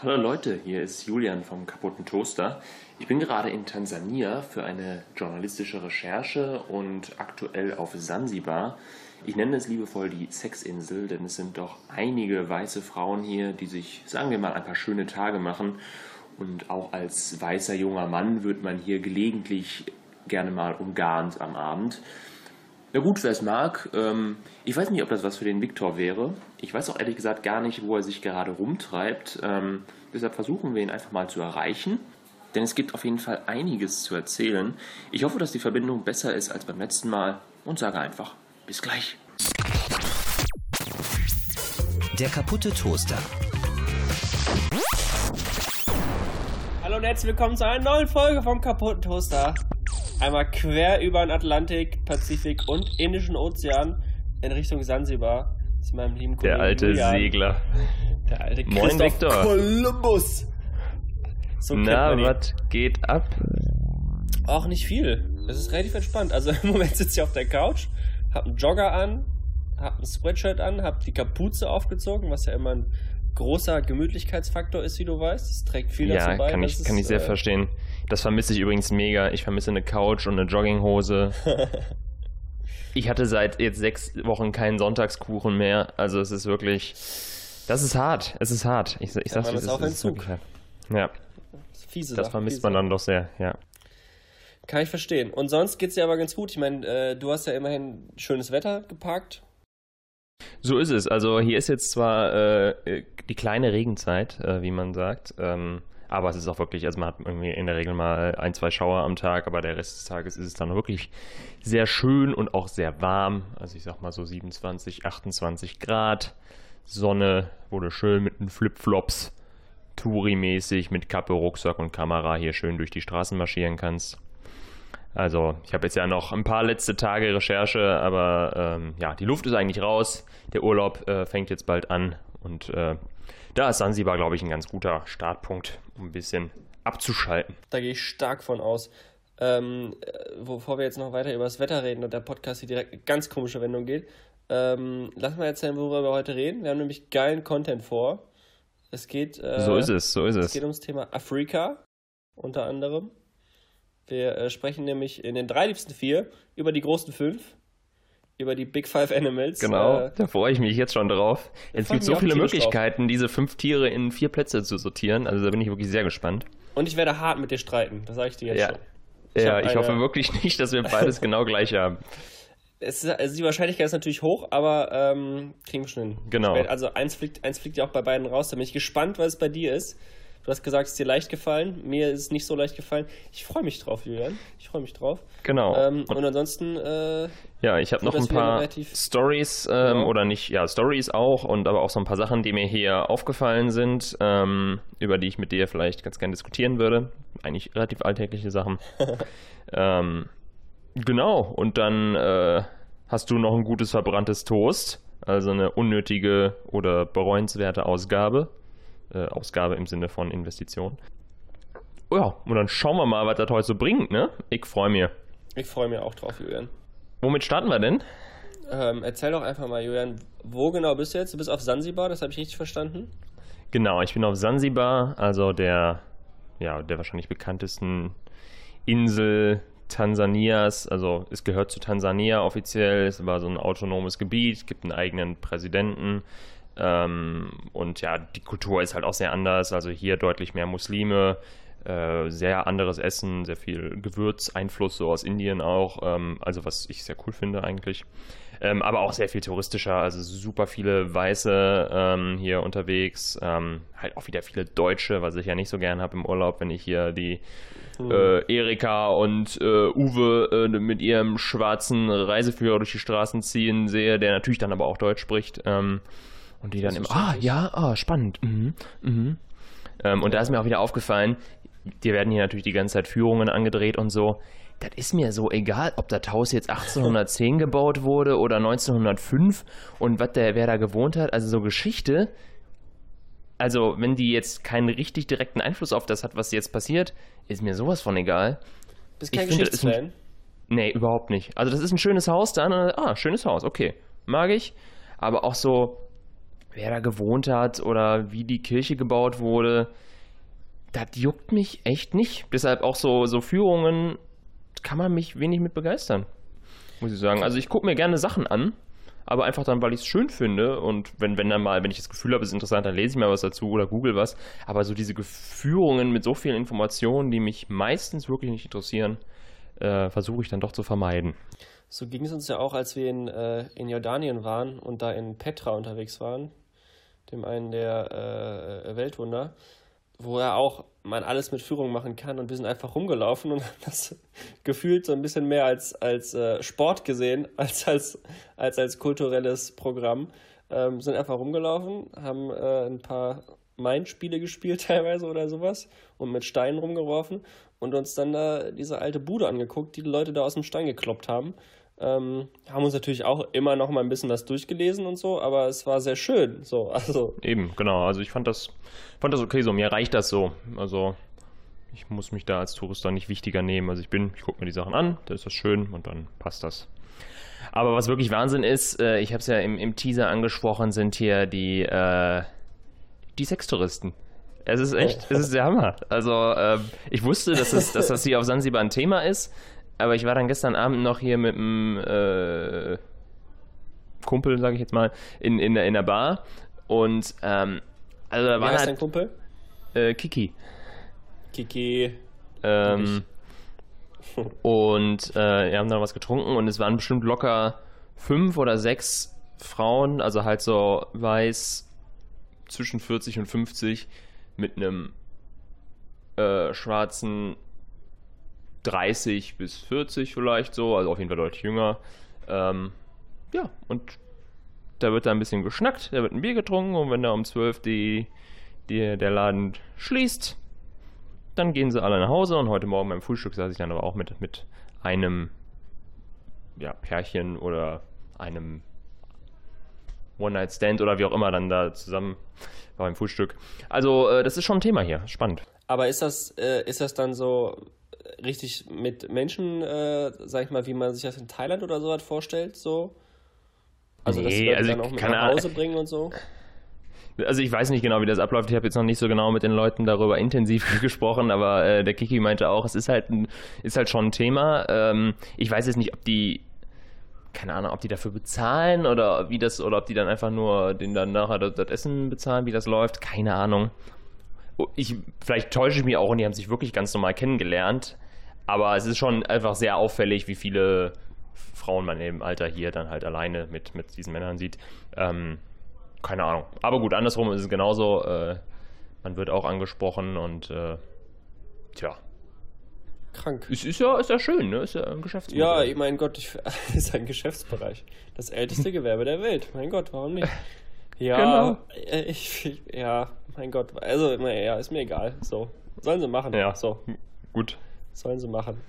Hallo Leute, hier ist Julian vom kaputten Toaster. Ich bin gerade in Tansania für eine journalistische Recherche und aktuell auf Sansibar. Ich nenne es liebevoll die Sexinsel, denn es sind doch einige weiße Frauen hier, die sich, sagen wir mal, ein paar schöne Tage machen. Und auch als weißer junger Mann wird man hier gelegentlich gerne mal umgarnt am Abend. Na gut, wer es mag. Ähm, ich weiß nicht, ob das was für den Viktor wäre. Ich weiß auch ehrlich gesagt gar nicht, wo er sich gerade rumtreibt. Ähm, deshalb versuchen wir ihn einfach mal zu erreichen. Denn es gibt auf jeden Fall einiges zu erzählen. Ich hoffe, dass die Verbindung besser ist als beim letzten Mal und sage einfach bis gleich. Der kaputte Toaster. Hallo und herzlich willkommen zu einer neuen Folge vom kaputten Toaster. Einmal quer über den Atlantik, Pazifik und Indischen Ozean in Richtung Sansibar zu meinem lieben Kollegen Der alte Julian. Segler. Der alte Moin, Christoph Viktor. Kolumbus. So Na, was geht ab? Auch nicht viel. Es ist relativ entspannt. Also im Moment sitze ich auf der Couch, hab einen Jogger an, hab ein Sweatshirt an, hab die Kapuze aufgezogen, was ja immer ein großer Gemütlichkeitsfaktor ist, wie du weißt. Es trägt viel Ja, dazu bei. kann dass ich, kann ich sehr äh, verstehen. Das vermisse ich übrigens mega. Ich vermisse eine Couch und eine Jogginghose. Ich hatte seit jetzt sechs Wochen keinen Sonntagskuchen mehr. Also es ist wirklich. Das ist hart. Es ist hart. Ich, ich Ja, sag's man dir, ist Entzug. wirklich hart. Ja, Fiese das Sache, vermisst fiese man dann doch sehr, ja. Kann ich verstehen. Und sonst geht's dir aber ganz gut. Ich meine, äh, du hast ja immerhin schönes Wetter geparkt. So ist es. Also hier ist jetzt zwar äh, die kleine Regenzeit, äh, wie man sagt, ähm, aber es ist auch wirklich, also man hat irgendwie in der Regel mal ein, zwei Schauer am Tag, aber der Rest des Tages ist es dann wirklich sehr schön und auch sehr warm. Also ich sag mal so 27, 28 Grad, Sonne, du schön mit den Flipflops Touri-mäßig mit Kappe, Rucksack und Kamera hier schön durch die Straßen marschieren kannst. Also, ich habe jetzt ja noch ein paar letzte Tage Recherche, aber ähm, ja, die Luft ist eigentlich raus. Der Urlaub äh, fängt jetzt bald an und äh, da ist Sansibar, glaube ich, ein ganz guter Startpunkt, um ein bisschen abzuschalten. Da gehe ich stark von aus. Ähm, äh, bevor wir jetzt noch weiter über das Wetter reden und der Podcast hier direkt eine ganz komische Wendung geht, ähm, lass mal erzählen, worüber wir heute reden. Wir haben nämlich geilen Content vor. Es geht, äh, So ist es, so ist es es. geht ums Thema Afrika, unter anderem. Wir äh, sprechen nämlich in den drei liebsten vier über die großen fünf, über die Big Five Animals. Genau, Äh, da freue ich mich jetzt schon drauf. Es gibt so viele Möglichkeiten, diese fünf Tiere in vier Plätze zu sortieren. Also da bin ich wirklich sehr gespannt. und ich werde hart mit dir streiten, das sage ich dir jetzt Ja. schon. Ich ja, ich eine- hoffe wirklich nicht, dass wir beides genau gleich haben. Es ist, also die Wahrscheinlichkeit ist natürlich hoch, aber ähm, kriegen wir schon hin. Genau. Also eins fliegt, eins fliegt ja auch bei beiden raus. Da bin ich gespannt, was es bei dir ist. Du hast gesagt, es ist dir leicht gefallen. Mir ist es nicht so leicht gefallen. Ich freue mich drauf, Julian. Ich freue mich drauf. Genau. Ähm, und ansonsten, äh, Ja, ich habe noch ein paar Stories ähm, Genau. oder nicht, ja, Stories auch und aber auch so ein paar Sachen, die mir hier aufgefallen sind, ähm, über die ich mit dir vielleicht ganz gerne diskutieren würde. Eigentlich relativ alltägliche Sachen. ähm, genau, und dann äh, hast du noch ein gutes verbranntes Toast, also eine unnötige oder bereuenswerte Ausgabe. Äh, Ausgabe im Sinne von Investition. Ja, und dann schauen wir mal, was das heute so bringt, ne? Ich freue mich. ich freue mich auch drauf, Julian. Womit starten wir denn? Ähm, erzähl doch einfach mal, Julian, wo genau bist du jetzt? Du bist auf Sansibar, das habe ich richtig verstanden. Genau, ich bin auf Sansibar, also der, ja, der wahrscheinlich bekanntesten Insel Tansanias. Also es gehört zu Tansania offiziell, es war so ein autonomes Gebiet, gibt einen eigenen Präsidenten. Ähm, und ja, die Kultur ist halt auch sehr anders. Also hier deutlich mehr Muslime, äh, sehr anderes Essen, sehr viel Gewürzeinfluss so aus Indien auch. Ähm, also was ich sehr cool finde eigentlich. Ähm, aber auch sehr viel touristischer, also super viele Weiße ähm, hier unterwegs. Ähm, halt auch wieder viele Deutsche, was ich ja nicht so gern habe im Urlaub, wenn ich hier die äh, Erika und äh, Uwe äh, mit ihrem schwarzen Reiseführer durch die Straßen ziehen sehe, der natürlich dann aber auch Deutsch spricht. Ähm, und die dann immer, ah, ja, ah, spannend. Mhm, mhm. Ähm, und da ist mir auch wieder aufgefallen, dir werden hier natürlich die ganze Zeit Führungen angedreht und so. Das ist mir so egal, ob das Haus jetzt 1810 gebaut wurde oder 1905 und was der, wer da gewohnt hat. Also so Geschichte. Also, wenn die jetzt keinen richtig direkten Einfluss auf das hat, was jetzt passiert, ist mir sowas von egal. Bist Ich kein finde, das ist ein- Geschichtsfan? Nee, überhaupt nicht. Also das ist ein schönes Haus dann. äh, Ah, schönes Haus, okay. Mag ich. Aber auch so, wer da gewohnt hat oder wie die Kirche gebaut wurde, das juckt mich echt nicht. Deshalb auch so, so Führungen kann man mich wenig mit begeistern, muss ich sagen. Also ich gucke mir gerne Sachen an, aber einfach dann, weil ich es schön finde und wenn, wenn dann mal, wenn ich das Gefühl habe, es ist interessant, dann lese ich mal was dazu oder google was. Aber so diese Führungen mit so vielen Informationen, die mich meistens wirklich nicht interessieren, äh, versuche ich dann doch zu vermeiden. So ging es uns ja auch, als wir in, äh, in Jordanien waren und da in Petra unterwegs waren, dem einen der äh, Weltwunder, wo er auch man alles mit Führung machen kann und wir sind einfach rumgelaufen und haben das gefühlt so ein bisschen mehr als, als äh, Sport gesehen, als als, als als kulturelles Programm. Ähm, sind einfach rumgelaufen, haben äh, ein paar Main-Spiele gespielt teilweise oder sowas und mit Steinen rumgeworfen und uns dann da diese alte Bude angeguckt, die die Leute da aus dem Stein gekloppt haben. Ähm, haben uns natürlich auch immer noch mal ein bisschen was durchgelesen und so, aber es war sehr schön. So, also. Eben, genau. Also ich fand das, fand das okay so. Mir reicht das so. Also ich muss mich da als Tourist dann nicht wichtiger nehmen. Also ich bin, ich gucke mir die Sachen an, da ist das schön und dann passt das. Aber was wirklich Wahnsinn ist, äh, ich habe es ja im, im, Teaser angesprochen, sind hier die, äh, die Sextouristen. Es ist echt, es ist der Hammer. Also äh, ich wusste, dass, es, dass das hier auf Sansibar ein Thema ist. Aber ich war dann gestern Abend noch hier mit einem äh, Kumpel, sage ich jetzt mal, in, in, in der Bar. Und ähm, also da war halt, dein Kumpel? Äh, Kiki. Kiki. Ähm, und äh, wir haben dann was getrunken und es waren bestimmt locker fünf oder sechs Frauen, also halt so weiß zwischen 40 und 50 mit einem äh, schwarzen 30 bis 40 vielleicht so, also auf jeden Fall deutlich jünger. Ähm, ja, und da wird da ein bisschen geschnackt, da wird ein Bier getrunken und wenn da um 12 die, die, der Laden schließt, dann gehen sie alle nach Hause und heute Morgen beim Frühstück saß ich dann aber auch mit, mit einem ja, Pärchen oder einem One-Night-Stand oder wie auch immer dann da zusammen beim Frühstück. Also äh, das ist schon ein Thema hier, spannend. Aber ist das, äh, ist das dann so richtig mit Menschen, äh, sag ich mal, wie man sich das in Thailand oder so hat vorstellt, so? Also, nee, dass sie also dann auch mit nach Hause bringen und so? Also ich weiß nicht genau, wie das abläuft. Ich habe jetzt noch nicht so genau mit den Leuten darüber intensiv gesprochen, aber äh, der Kiki meinte auch, es ist halt ein, ist halt schon ein Thema. Ähm, ich weiß jetzt nicht, ob die, keine Ahnung, ob die dafür bezahlen oder wie das, oder ob die dann einfach nur den dann nachher das, das Essen bezahlen, wie das läuft. Keine Ahnung. Ich, vielleicht täusche ich mich auch und die haben sich wirklich ganz normal kennengelernt. Aber es ist schon einfach sehr auffällig, wie viele Frauen man im Alter hier dann halt alleine mit, mit diesen Männern sieht. Ähm, keine Ahnung. Aber gut, andersrum ist es genauso. Äh, man wird auch angesprochen und äh, tja. Krank. Ist, ist, ja, ist ja schön, ne? Ist ja ein Geschäftsbereich. Ja, ich mein Gott, ich, ist ein Geschäftsbereich. Das älteste Gewerbe der Welt. Mein Gott, warum nicht? Ja, genau. Äh, ich, ja, mein Gott. Also, ja, ist mir egal. So. Sollen sie machen. Ja, so. Gut. Sollen sie machen.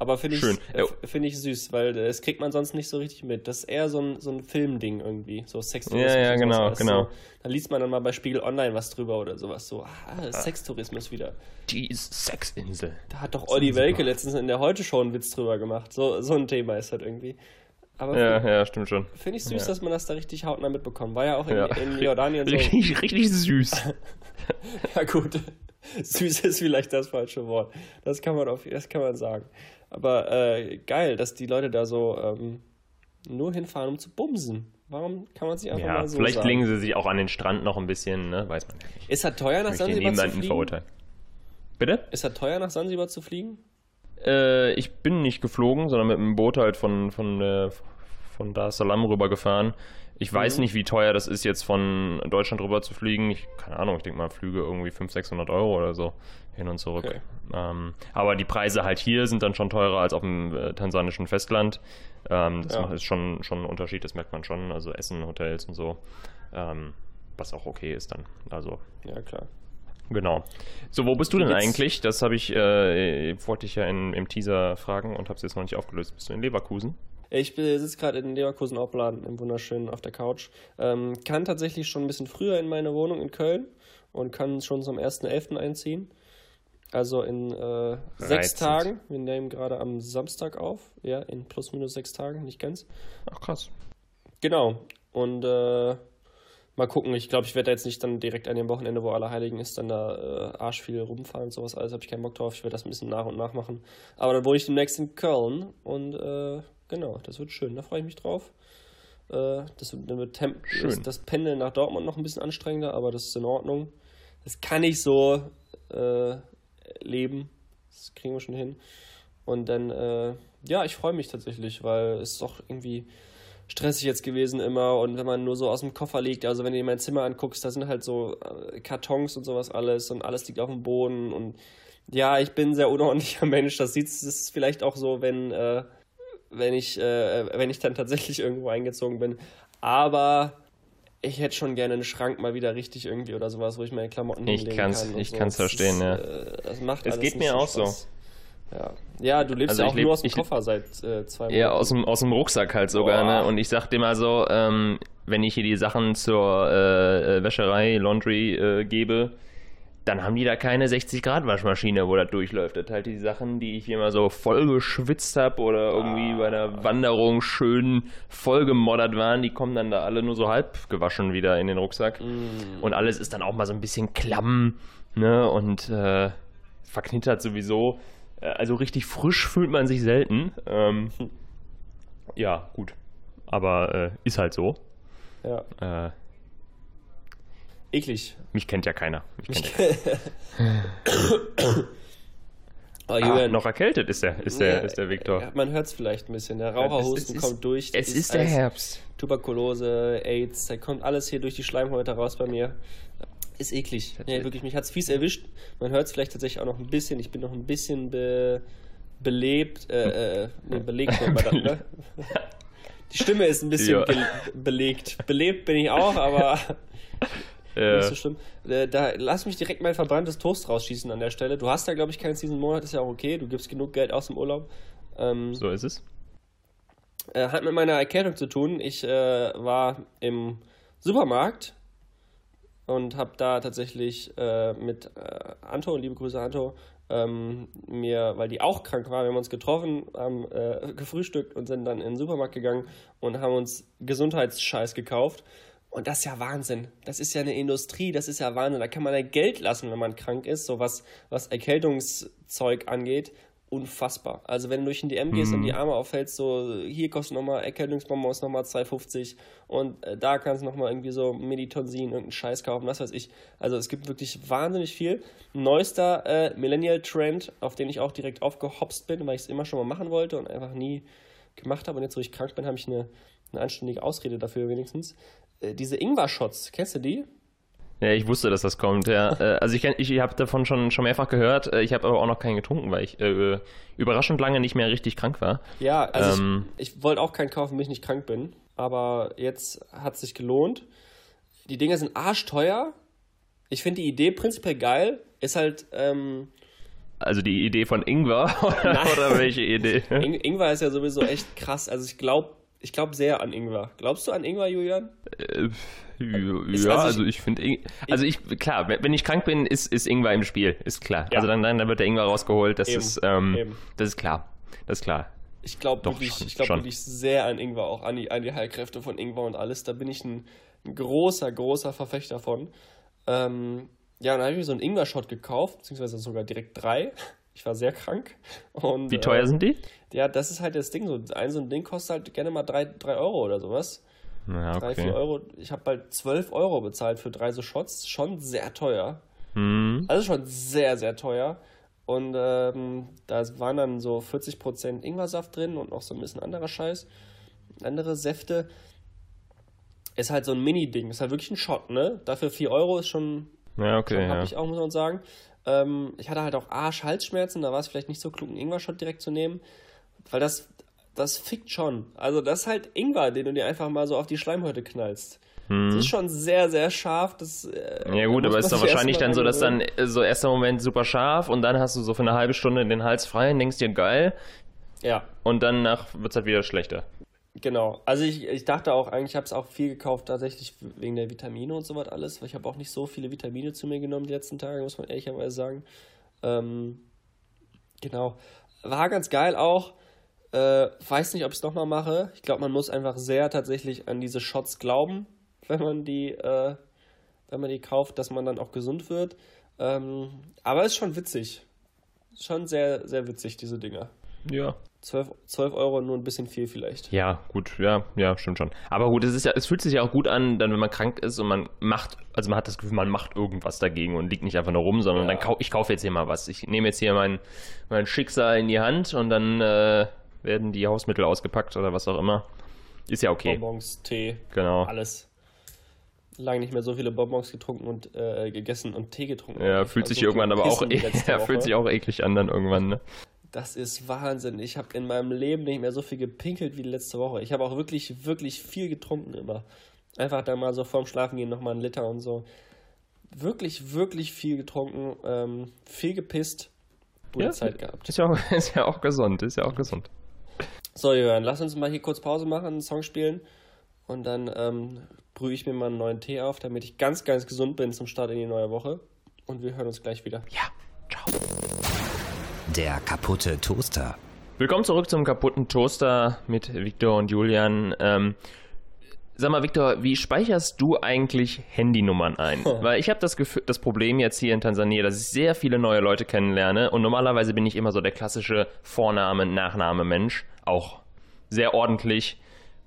Aber finde ich, äh, find ich süß, weil das kriegt man sonst nicht so richtig mit. Das ist eher so ein, so ein Filmding irgendwie, so Sextourismus. Ja, ja, genau, genau. So, da liest man dann mal bei Spiegel Online was drüber oder sowas. So, ah, Sextourismus wieder. Die Sexinsel. Da hat doch Olli Welke letztens in der Heute-Show einen Witz drüber gemacht. So, so ein Thema ist halt irgendwie. Aber ja, ja, stimmt schon. Finde ich süß, ja. dass man das da richtig hautnah mitbekommt. War ja auch in, ja. in Jordanien so. Richtig, richtig süß. ja, gut. Süß ist vielleicht das falsche Wort. Das kann man, auf, das kann man sagen. Aber äh, geil, dass die Leute da so ähm, nur hinfahren, um zu bumsen. Warum kann man sich einfach ja, mal so vielleicht sagen? legen sie sich auch an den Strand noch ein bisschen, ne? weiß man nicht. Ist das teuer, nach Sansibar zu fliegen? Verurteilen. Bitte? Ist das teuer, nach Sansibar zu fliegen? Äh, ich bin nicht geflogen, sondern mit einem Boot halt von, von, äh, von Dar es Salaam rübergefahren. Ich weiß mhm. nicht, wie teuer das ist, jetzt von Deutschland rüber zu fliegen. Ich, keine Ahnung, ich denke mal, Flüge irgendwie 500, 600 Euro oder so hin und zurück. Okay. Ähm, aber die Preise halt hier sind dann schon teurer als auf dem äh, tansanischen Festland. Ähm, das ja. macht, ist schon, schon ein Unterschied, das merkt man schon. Also Essen, Hotels und so. Ähm, was auch okay ist dann. Also. Ja, klar. Genau. So, wo bist du denn eigentlich? Das habe ich, äh, wollte ich ja in, im Teaser fragen und habe es jetzt noch nicht aufgelöst. Bist du in Leverkusen? Ich sitze gerade in Leverkusen Opladen, im wunderschönen auf der Couch. Ähm, kann tatsächlich schon ein bisschen früher in meine Wohnung in Köln und kann schon zum 1.11. einziehen. Also in äh, sechs Tagen. Wir nehmen gerade am Samstag auf. Ja, in plus minus sechs Tagen, nicht ganz. Ach krass. Genau. Und äh, mal gucken. Ich glaube, ich werde da jetzt nicht dann direkt an dem Wochenende, wo Allerheiligen ist, dann da äh, arsch viel rumfahren und sowas alles. Habe ich keinen Bock drauf. Ich werde das ein bisschen nach und nach machen. Aber dann wohne ich demnächst in Köln und äh, genau, das wird schön. Da freue ich mich drauf. Äh, das wird Temp Schön. das Pendeln nach Dortmund noch ein bisschen anstrengender, aber das ist in Ordnung. Das kann ich so äh, leben. Das kriegen wir schon hin. Und dann, äh, ja, ich freue mich tatsächlich, weil es ist doch irgendwie stressig jetzt gewesen immer und wenn man nur so aus dem Koffer liegt, also wenn du dir mein Zimmer anguckst, da sind halt so äh, Kartons und sowas alles und alles liegt auf dem Boden und ja, ich bin ein sehr unordentlicher Mensch, das sieht es vielleicht auch so, wenn, äh, wenn ich, äh, wenn ich dann tatsächlich irgendwo eingezogen bin, aber ich hätte schon gerne einen Schrank mal wieder richtig irgendwie oder sowas, wo ich meine Klamotten Ich hinlegen kann's- kann. ich so. kann's Das verstehen, ist, ja. äh, Das macht Es geht mir auch so. Ja. ja, du lebst Also ja auch leb- nur aus dem Koffer seit äh, zwei Monaten. Ja, aus dem, aus dem Rucksack halt sogar, Boah. ne? Und ich sag dir mal so, ähm, wenn ich hier die Sachen zur äh, äh, Wäscherei, Laundry äh, gebe, dann haben die da keine 60 Grad Waschmaschine, wo das durchläuft. Das halt die Sachen, die ich hier mal so voll geschwitzt habe oder irgendwie bei der Wanderung schön voll gemoddert waren, die kommen dann da alle nur so halb gewaschen wieder in den Rucksack. Und alles ist dann auch mal so ein bisschen klamm, ne? Und äh, verknittert sowieso. Äh, Also richtig frisch fühlt man sich selten. Ähm, ja, gut. Aber äh, ist halt so. Ja, Äh, eklig. mich kennt ja keiner. Mich kennt ja Oh, ah, noch erkältet ist der, ist der, ist der Viktor. Ja, man hört es vielleicht ein bisschen. Der Raucherhusten ist- kommt durch. Es ist der Herbst. Tuberkulose, AIDS, da kommt alles hier durch die Schleimhäute raus bei mir. Ist eklig. Nee, wirklich, mich hat es fies erwischt. Man hört es vielleicht tatsächlich auch noch ein bisschen. Ich bin noch ein bisschen be belebt. Äh, äh, nee, belegt nennt man das, ne? Die Stimme ist ein bisschen Ja. belegt. Belebt bin ich auch, aber Äh, nicht so schlimm. Äh, da lass mich direkt mein verbranntes Toast rausschießen an der Stelle. Du hast ja, glaube ich, keinen diesen Monat, ist ja auch okay. Du gibst genug Geld aus dem Urlaub. Ähm, so ist es. äh, hat mit meiner Erkältung zu tun. Ich äh, war im Supermarkt und habe da tatsächlich äh, mit äh, Anto, liebe Grüße Anto, ähm, mir, weil die auch krank war, wir haben uns getroffen, haben äh, gefrühstückt und sind dann in den Supermarkt gegangen und haben uns Gesundheitsscheiß gekauft. Und das ist ja Wahnsinn. Das ist ja eine Industrie, das ist ja Wahnsinn. Da kann man ja Geld lassen, wenn man krank ist, so was, was Erkältungszeug angeht. Unfassbar. Also wenn du durch den DM gehst und die Arme aufhältst, so hier kostet nochmal Erkältungsbonbons nochmal 2,50 und äh, da kannst du nochmal irgendwie so Meditonsin, irgendeinen Scheiß kaufen, was weiß ich. Also es gibt wirklich wahnsinnig viel. Neuester äh, Millennial-Trend, auf den ich auch direkt aufgehopst bin, weil ich es immer schon mal machen wollte und einfach nie gemacht habe. Und jetzt, wo ich krank bin, habe ich eine, eine anständige Ausrede dafür wenigstens. Äh, diese Ingwer-Shots, kennst du die? Ja, ich wusste, dass das kommt, ja. Äh, also ich, ich habe davon schon, schon mehrfach gehört. Äh, Ich habe aber auch noch keinen getrunken, weil ich äh, überraschend lange nicht mehr richtig krank war. Ja, also Ähm. ich, ich wollte auch keinen kaufen, wenn ich nicht krank bin. Aber jetzt hat es sich gelohnt. Die Dinger sind arschteuer. Ich finde die Idee prinzipiell geil. Ist halt, ähm, Also die Idee von Ingwer oder, oder welche Idee? Ing Ingwer ist ja sowieso echt krass. Also ich glaube ich glaub sehr an Ingwer. Glaubst du an Ingwer, Julian? Äh, ja, Ist- ja, also also ich- ich finde, also ich, klar, wenn ich krank bin, ist, ist Ingwer im Spiel, ist klar. Ja. Also dann, dann wird der Ingwer rausgeholt, das Eben, ist, ähm, das ist klar, das ist klar. Ich glaube wirklich, schon, ich glaub schon. wirklich sehr an Ingwer, auch an die, an die Heilkräfte von Ingwer und alles. Da bin ich ein, ein großer, großer Verfechter von. Ähm, ja, dann habe ich mir so einen Ingwer-Shot gekauft, beziehungsweise sogar direkt drei. Ich war sehr krank. Und, Wie teuer äh, sind die? Ja, das ist halt das Ding. So ein, so ein Ding kostet halt gerne mal drei, drei Euro oder sowas. Ja, okay. Euro. Ich habe bald 12 Euro bezahlt für drei so Shots. Schon sehr teuer. Hm. Also schon sehr, sehr teuer. Und ähm, da waren dann so 40% Ingwersaft drin und noch so ein bisschen anderer Scheiß. Andere Säfte. Ist halt so ein Mini-Ding. Ist halt wirklich ein Shot, ne? Dafür 4 Euro ist schon, Ja, okay, habe ja. ich auch, muss man sagen. Ähm, ich hatte halt auch Arsch-Halsschmerzen. Da war es vielleicht nicht so klug, einen Ingwer-Shot direkt zu nehmen. Weil das, das fickt schon. Also das ist halt Ingwer, den du dir einfach mal so auf die Schleimhäute knallst. Das ist schon sehr, sehr scharf. Das, äh, Hm. Ja gut, aber ist doch wahrscheinlich dann so, dass dann so erster Moment super scharf und dann hast du so für eine halbe Stunde den Hals frei und denkst dir geil Ja, und danach wird es halt wieder schlechter. Genau. Also ich, ich dachte auch eigentlich, ich habe es auch viel gekauft, tatsächlich wegen der Vitamine und so was alles, weil ich habe auch nicht so viele Vitamine zu mir genommen die letzten Tage, muss man ehrlicherweise sagen. Ähm, genau. War ganz geil auch. Äh, weiß nicht, ob ich es nochmal mache. Ich glaube, man muss einfach sehr tatsächlich an diese Shots glauben. wenn man die, äh, wenn man die kauft, dass man dann auch gesund wird. Ähm, aber ist schon witzig. Schon sehr, sehr witzig, diese Dinger. Ja. 12, 12 Euro nur ein bisschen viel vielleicht. Ja, gut, ja, ja, stimmt schon. Aber gut, es ist ja, es fühlt sich ja auch gut an, dann wenn man krank ist und man macht, also man hat das Gefühl, man macht irgendwas dagegen und liegt nicht einfach nur rum, sondern Ja. dann kau ich kaufe jetzt hier mal was. Ich nehme jetzt hier mein, mein Schicksal in die Hand und dann äh, werden die Hausmittel ausgepackt oder was auch immer. Ist ja okay. Bonbons, Tee, Genau. alles. Lange nicht mehr so viele Bonbons getrunken und äh, gegessen und Tee getrunken. Ja, fühlt war sich so irgendwann aber auch, ja, fühlt sich auch eklig an dann irgendwann, ne? Das ist Wahnsinn. Ich habe in meinem Leben nicht mehr so viel gepinkelt wie die letzte Woche. Ich habe auch wirklich, wirklich viel getrunken immer. Einfach dann mal so vorm Schlafengehen nochmal einen Liter und so. Wirklich, wirklich viel getrunken, ähm, viel gepisst, gute Ja, Zeit gehabt. Ist ja, auch, ist ja auch gesund, ist ja auch gesund. So, Jörn, lass uns mal hier kurz Pause machen, einen Song spielen und dann ähm, brühe ich mir mal einen neuen Tee auf, damit ich ganz, ganz gesund bin zum Start in die neue Woche. Und wir hören uns gleich wieder. Ja, ciao. Der kaputte Toaster. Willkommen zurück zum kaputten Toaster mit Victor und Julian. Ähm, sag mal, Victor, wie speicherst du eigentlich Handynummern ein? Weil ich habe das, Gefühl- das Problem jetzt hier in Tansania, dass ich sehr viele neue Leute kennenlerne und normalerweise bin ich immer so der klassische Vorname, Nachname Mensch, auch sehr ordentlich,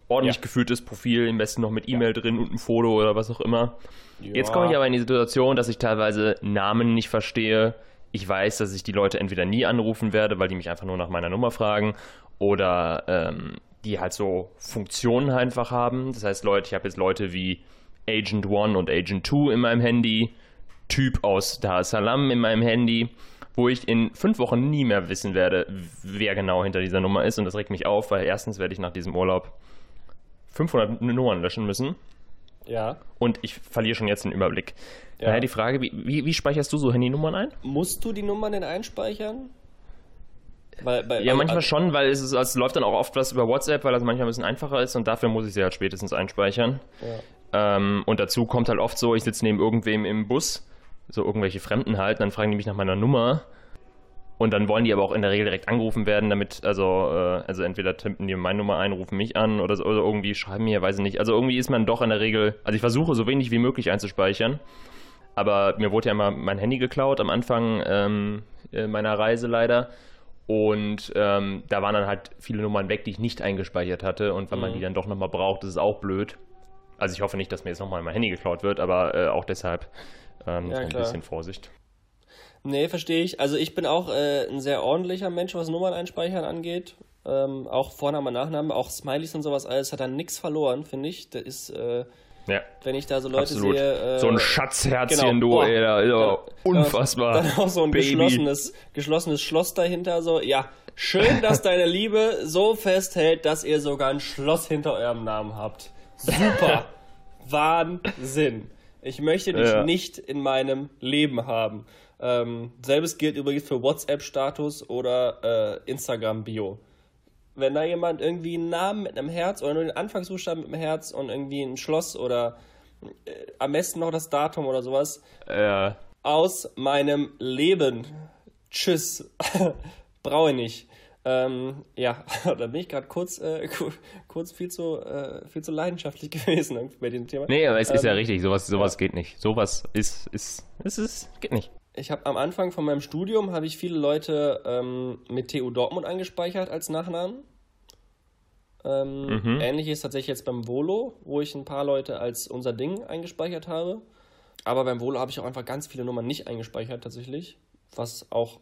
ordentlich Ja. geführtes Profil, am besten noch mit E-Mail drin und ein Foto oder was auch immer. Jetzt Ja. komme ich aber in die Situation, dass ich teilweise Namen nicht verstehe. Ich weiß, dass ich die Leute entweder nie anrufen werde, weil die mich einfach nur nach meiner Nummer fragen, oder ähm, die halt so Funktionen einfach haben. Das heißt, Leute, ich habe jetzt Leute wie Agent 1 und Agent 2 in meinem Handy, Typ aus Dar es Salaam in meinem Handy, wo ich in fünf Wochen nie mehr wissen werde, wer genau hinter dieser Nummer ist. Und das regt mich auf, weil erstens werde ich nach diesem Urlaub 500 Nummern löschen müssen Ja. und ich verliere schon jetzt den Überblick. Ja. Daher die Frage, wie, wie, wie speicherst du so Handynummern ein? Musst du die Nummern denn einspeichern? Weil, weil, Ja, also- manchmal schon, weil es, ist, es läuft dann auch oft was über WhatsApp, weil das manchmal ein bisschen einfacher ist und dafür muss ich sie halt spätestens einspeichern. Ähm, und dazu kommt halt oft so, ich sitze neben irgendwem im Bus, so irgendwelche Fremden halt, dann fragen die mich nach meiner Nummer und dann wollen die aber auch in der Regel direkt angerufen werden, damit, also, äh, also entweder tippen die meine Nummer ein, rufen mich an oder, so, oder irgendwie schreiben mir, weiß ich nicht. Also irgendwie ist man doch in der Regel, also ich versuche so wenig wie möglich einzuspeichern. Aber mir wurde ja immer mein Handy geklaut am Anfang ähm, äh, meiner Reise leider. Und ähm, da waren dann halt viele Nummern weg, die ich nicht eingespeichert hatte. Und wenn man Mhm. die dann doch nochmal braucht, ist es auch blöd. Also ich hoffe nicht, dass mir jetzt nochmal mein Handy geklaut wird, aber äh, auch deshalb ähm, Ja, so ein klar. bisschen Vorsicht. Nee, verstehe ich. Also ich bin auch äh, ein sehr ordentlicher Mensch, was Nummern einspeichern angeht. Ähm, auch Vorname, Nachname, auch Smileys und sowas alles hat da nichts verloren, finde ich. Da ist, äh, Ja, wenn ich da so Leute absolut. sehe. Äh, so ein Schatzherzchen, genau. du, Boah. ey, da, dann- unfassbar. Dann auch so ein Baby. geschlossenes, geschlossenes Schloss dahinter. So, ja, schön, dass deine Liebe so festhält, dass ihr sogar ein Schloss hinter eurem Namen habt. Super. Wahnsinn. Ich möchte dich Ja. nicht in meinem Leben haben. Ähm, selbes gilt übrigens für WhatsApp-Status oder äh, Instagram-Bio. Wenn da jemand irgendwie einen Namen mit einem Herz oder nur den Anfangsbuchstaben mit einem Herz und irgendwie ein Schloss oder äh, am besten noch das Datum oder sowas, Ja, aus meinem Leben. Tschüss. Brauche ich nicht. Ähm, ja, da bin ich gerade kurz, äh, ku- kurz viel zu, äh, viel zu leidenschaftlich gewesen bei diesem Thema. nee, aber es ist ja Ähm, richtig, sowas, sowas geht nicht. Sowas ist, ist, es ist, geht nicht. Ich habe am Anfang von meinem Studium habe ich viele Leute ähm, mit TU Dortmund eingespeichert als Nachnamen. Ähm, Mhm. Ähnlich ist tatsächlich jetzt beim Volo, wo ich ein paar Leute als unser Ding eingespeichert habe. Aber beim Volo habe ich auch einfach ganz viele Nummern nicht eingespeichert tatsächlich, was auch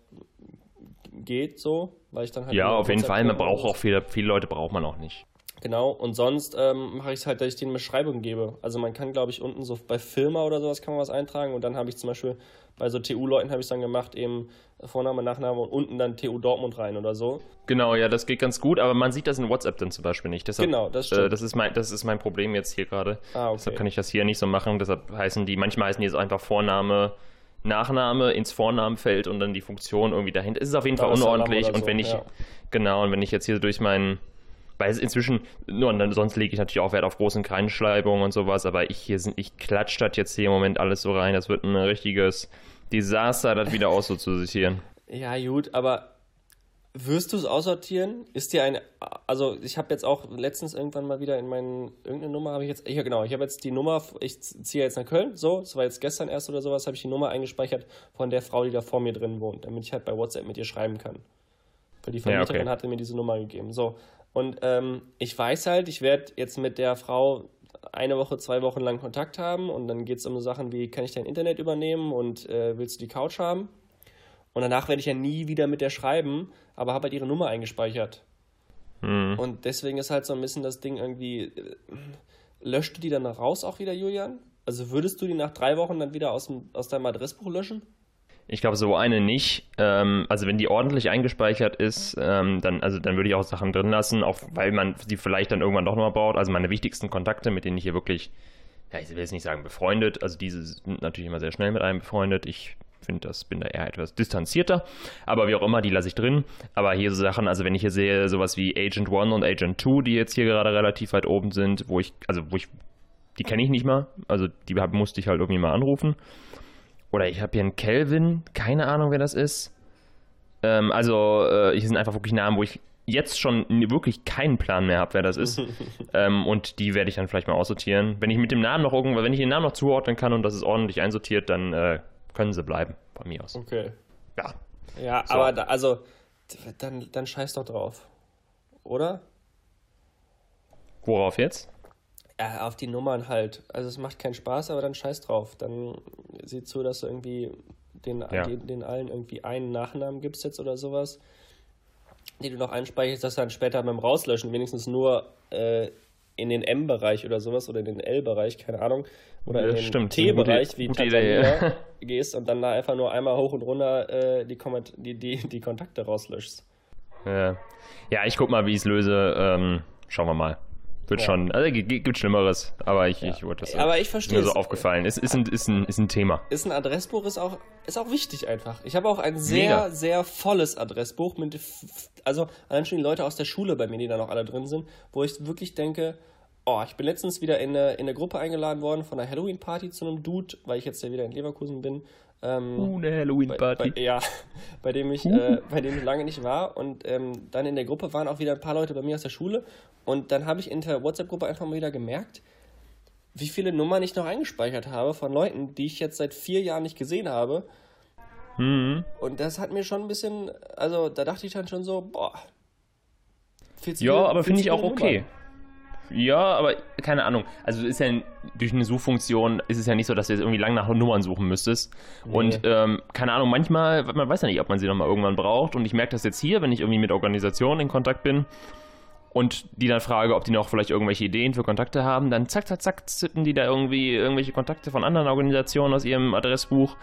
geht so, weil ich dann halt Ja, auf jeden Fall, man braucht auch viele, viele Leute braucht man auch nicht. Genau, und sonst ähm, mache ich es halt, dass ich denen Beschreibungen gebe. Also man kann, glaube ich, unten so bei Firma oder sowas kann man was eintragen und dann habe ich zum Beispiel bei so TU-Leuten habe ich dann gemacht, eben Vorname, Nachname und unten dann TU Dortmund rein oder so. Genau, ja, das geht ganz gut, aber man sieht das in WhatsApp dann zum Beispiel nicht. Deshalb, Genau, das stimmt. Äh, das, ist mein, das ist mein Problem jetzt hier gerade. Ah, okay. Deshalb kann ich das hier nicht so machen. Deshalb heißen die, manchmal heißen die jetzt einfach Vorname, Nachname ins Vornamenfeld und dann die Funktion irgendwie dahinter. Es ist auf jeden Fall es Salaam unordentlich und so, wenn ich, ja. genau, und wenn ich jetzt hier durch meinen, weil es inzwischen, nur, dann, sonst lege ich natürlich auch Wert auf großen Kleinschreibungen und sowas, aber ich hier sind, ich klatsche das jetzt hier im Moment alles so rein. Das wird ein richtiges Desaster, das wieder aussozialisieren. Ja, gut, aber Wirst du es aussortieren? Ist dir eine, also ich habe jetzt auch letztens irgendwann mal wieder in meinen, irgendeine Nummer habe ich jetzt, ja genau, ich habe jetzt die Nummer, ich ziehe jetzt nach Köln, so, das war jetzt gestern erst oder sowas, habe ich die Nummer eingespeichert von der Frau, die da vor mir drin wohnt, damit ich halt bei WhatsApp mit ihr schreiben kann. Weil die Vermieterin ja, okay. hatte mir diese Nummer gegeben, so. Und ähm, ich weiß halt, ich werde jetzt mit der Frau eine Woche, zwei Wochen lang Kontakt haben und dann geht es um so Sachen wie, kann ich dein Internet übernehmen und äh, willst du die Couch haben? Und danach werde ich ja nie wieder mit der schreiben, aber habe halt ihre Nummer eingespeichert. Mhm. Und deswegen ist halt so ein bisschen das Ding irgendwie, äh, löscht du die dann raus auch wieder, Julian? Also würdest du die nach drei Wochen dann wieder aus, dem, aus deinem Adressbuch löschen? Ich glaube, so eine nicht. Ähm, also wenn die ordentlich eingespeichert ist, ähm, dann, also dann würde ich auch Sachen drin lassen, auch weil man sie vielleicht dann irgendwann doch nochmal braucht. Also meine wichtigsten Kontakte, mit denen ich hier wirklich, ja, ich will jetzt nicht sagen befreundet, also diese sind natürlich immer sehr schnell mit einem befreundet. Ich finde das, bin da eher etwas distanzierter. Aber wie auch immer, die lasse ich drin. Aber hier so Sachen, also wenn ich hier sehe, sowas wie Agent 1 und Agent 2, die jetzt hier gerade relativ weit oben sind, wo ich, also wo ich, die kenne ich nicht mal. Also die musste ich halt irgendwie mal anrufen. Oder ich habe hier einen Kelvin, keine Ahnung, wer das ist. Ähm, also, äh, hier sind einfach wirklich Namen, wo ich jetzt schon wirklich keinen Plan mehr habe, wer das ist. ähm, und die werde ich dann vielleicht mal aussortieren. Wenn ich mit dem Namen noch irgendwann, wenn ich den Namen noch zuordnen kann und das ist ordentlich einsortiert, dann äh, können sie bleiben, von mir aus. Okay. Ja. Ja, so. aber da, also, dann, dann scheiß doch drauf. Oder? Worauf jetzt? Ja, auf die Nummern halt. Also es macht keinen Spaß, aber dann scheiß drauf. Dann sieh zu, dass du irgendwie den, ja. den, den, allen irgendwie einen Nachnamen gibst jetzt oder sowas, die du noch einspeicherst, dass du dann später beim Rauslöschen wenigstens nur äh, in den M-Bereich oder sowas oder in den L-Bereich, keine Ahnung, oder ja, in den T-Bereich, wie Tansania, gehst und dann da einfach nur einmal hoch und runter äh, die, die, die, die Kontakte rauslöschst. Ja. ja, ich guck mal, wie ich es löse. Ähm, schauen wir mal. Wird ja. schon, also gibt Schlimmeres, aber ich, ja. ich wurde das aber ich verstehe mir so aufgefallen. Es ist ein, ist, ein, ist ein Thema. Ist ein Adressbuch, ist auch, ist auch wichtig einfach. Ich habe auch ein sehr, Mega. sehr volles Adressbuch mit, also allein schon die Leute aus der Schule bei mir, die da noch alle drin sind, wo ich wirklich denke, Oh, ich bin letztens wieder in eine, in eine Gruppe eingeladen worden von einer Halloween-Party zu einem Dude, weil ich jetzt ja wieder in Leverkusen bin. Ähm, uh, eine Halloween-Party. Ja, bei dem ich, uh. äh, bei dem ich lange nicht war. Und ähm, dann in der Gruppe waren auch wieder ein paar Leute bei mir aus der Schule. Und dann habe ich in der WhatsApp-Gruppe einfach mal wieder gemerkt, wie viele Nummern ich noch eingespeichert habe von Leuten, die ich jetzt seit vier Jahren nicht gesehen habe. Mhm. Und das hat mir schon ein bisschen, also da dachte ich dann schon so, boah. Ja, aber finde ich auch okay. Ja, aber keine Ahnung. Also ist ja durch eine Suchfunktion ist es ja nicht so, dass du jetzt irgendwie lang nach Nummern suchen müsstest. Nee. Und ähm, keine Ahnung, manchmal, man weiß ja nicht, ob man sie nochmal irgendwann braucht. Und ich merke das jetzt hier, wenn ich irgendwie mit Organisationen in Kontakt bin und die dann frage, ob die noch vielleicht irgendwelche Ideen für Kontakte haben, dann zack, zack, zack, zitten die da irgendwie irgendwelche Kontakte von anderen Organisationen aus ihrem Adressbuch.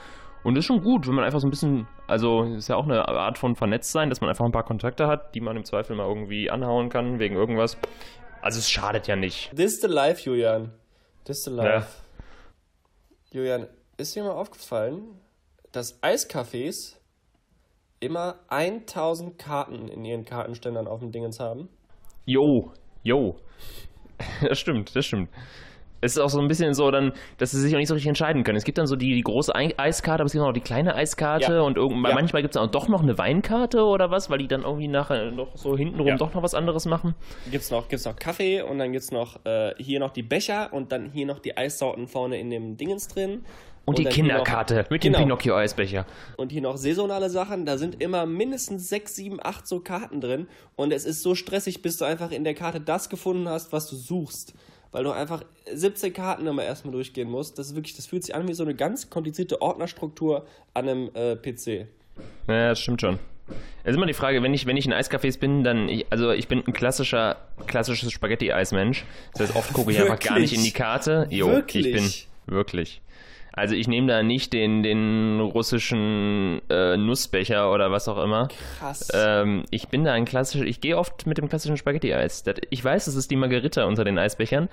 Und das ist schon gut, wenn man einfach so ein bisschen, also ist ja auch eine Art von Vernetztsein, dass man einfach ein paar Kontakte hat, die man im Zweifel mal irgendwie anhauen kann wegen irgendwas. Also es schadet ja nicht. This is the life, Julian. This is the life. Ja. Julian, ist dir mal aufgefallen, dass Eiscafés immer 1000 Karten in ihren Kartenständern auf dem Dingens haben? Jo, jo. Das stimmt, das stimmt es ist auch so ein bisschen so dann, dass sie sich auch nicht so richtig entscheiden können. Es gibt dann so die, die große Eiskarte, aber es gibt auch noch die kleine Eiskarte ja. und ja. manchmal gibt es auch doch noch eine Weinkarte oder was, weil die dann irgendwie nachher noch so hintenrum ja. doch noch was anderes machen. Gibt es noch, gibt's noch Kaffee und dann gibt es noch äh, hier noch die Becher und dann hier noch die Eissorten vorne in dem Dingens drin. Und, und die Kinderkarte noch, mit genau. dem Pinocchio-Eisbecher. Und hier noch saisonale Sachen. Da sind immer mindestens sechs, sieben, acht so Karten drin. Und es ist so stressig, bis du einfach in der Karte das gefunden hast, was du suchst weil du einfach 17 Karten immer erstmal durchgehen musst. Das ist wirklich, das fühlt sich an wie so eine ganz komplizierte Ordnerstruktur an einem äh, PC. Ja, das stimmt schon. Es ist immer die Frage, wenn ich, wenn ich in Eiscafés bin, dann, ich, also ich bin ein klassischer, klassisches Spaghetti-Eis-Mensch. Das heißt, oft gucke ich einfach gar nicht in die Karte. Jo, wirklich? ich bin, wirklich. Also ich nehme da nicht den, den russischen äh, Nussbecher oder was auch immer. Krass. Ähm, ich bin da ein klassischer, ich gehe oft mit dem klassischen Spaghetti-Eis. Ich weiß, es ist die Margarita unter den Eisbechern,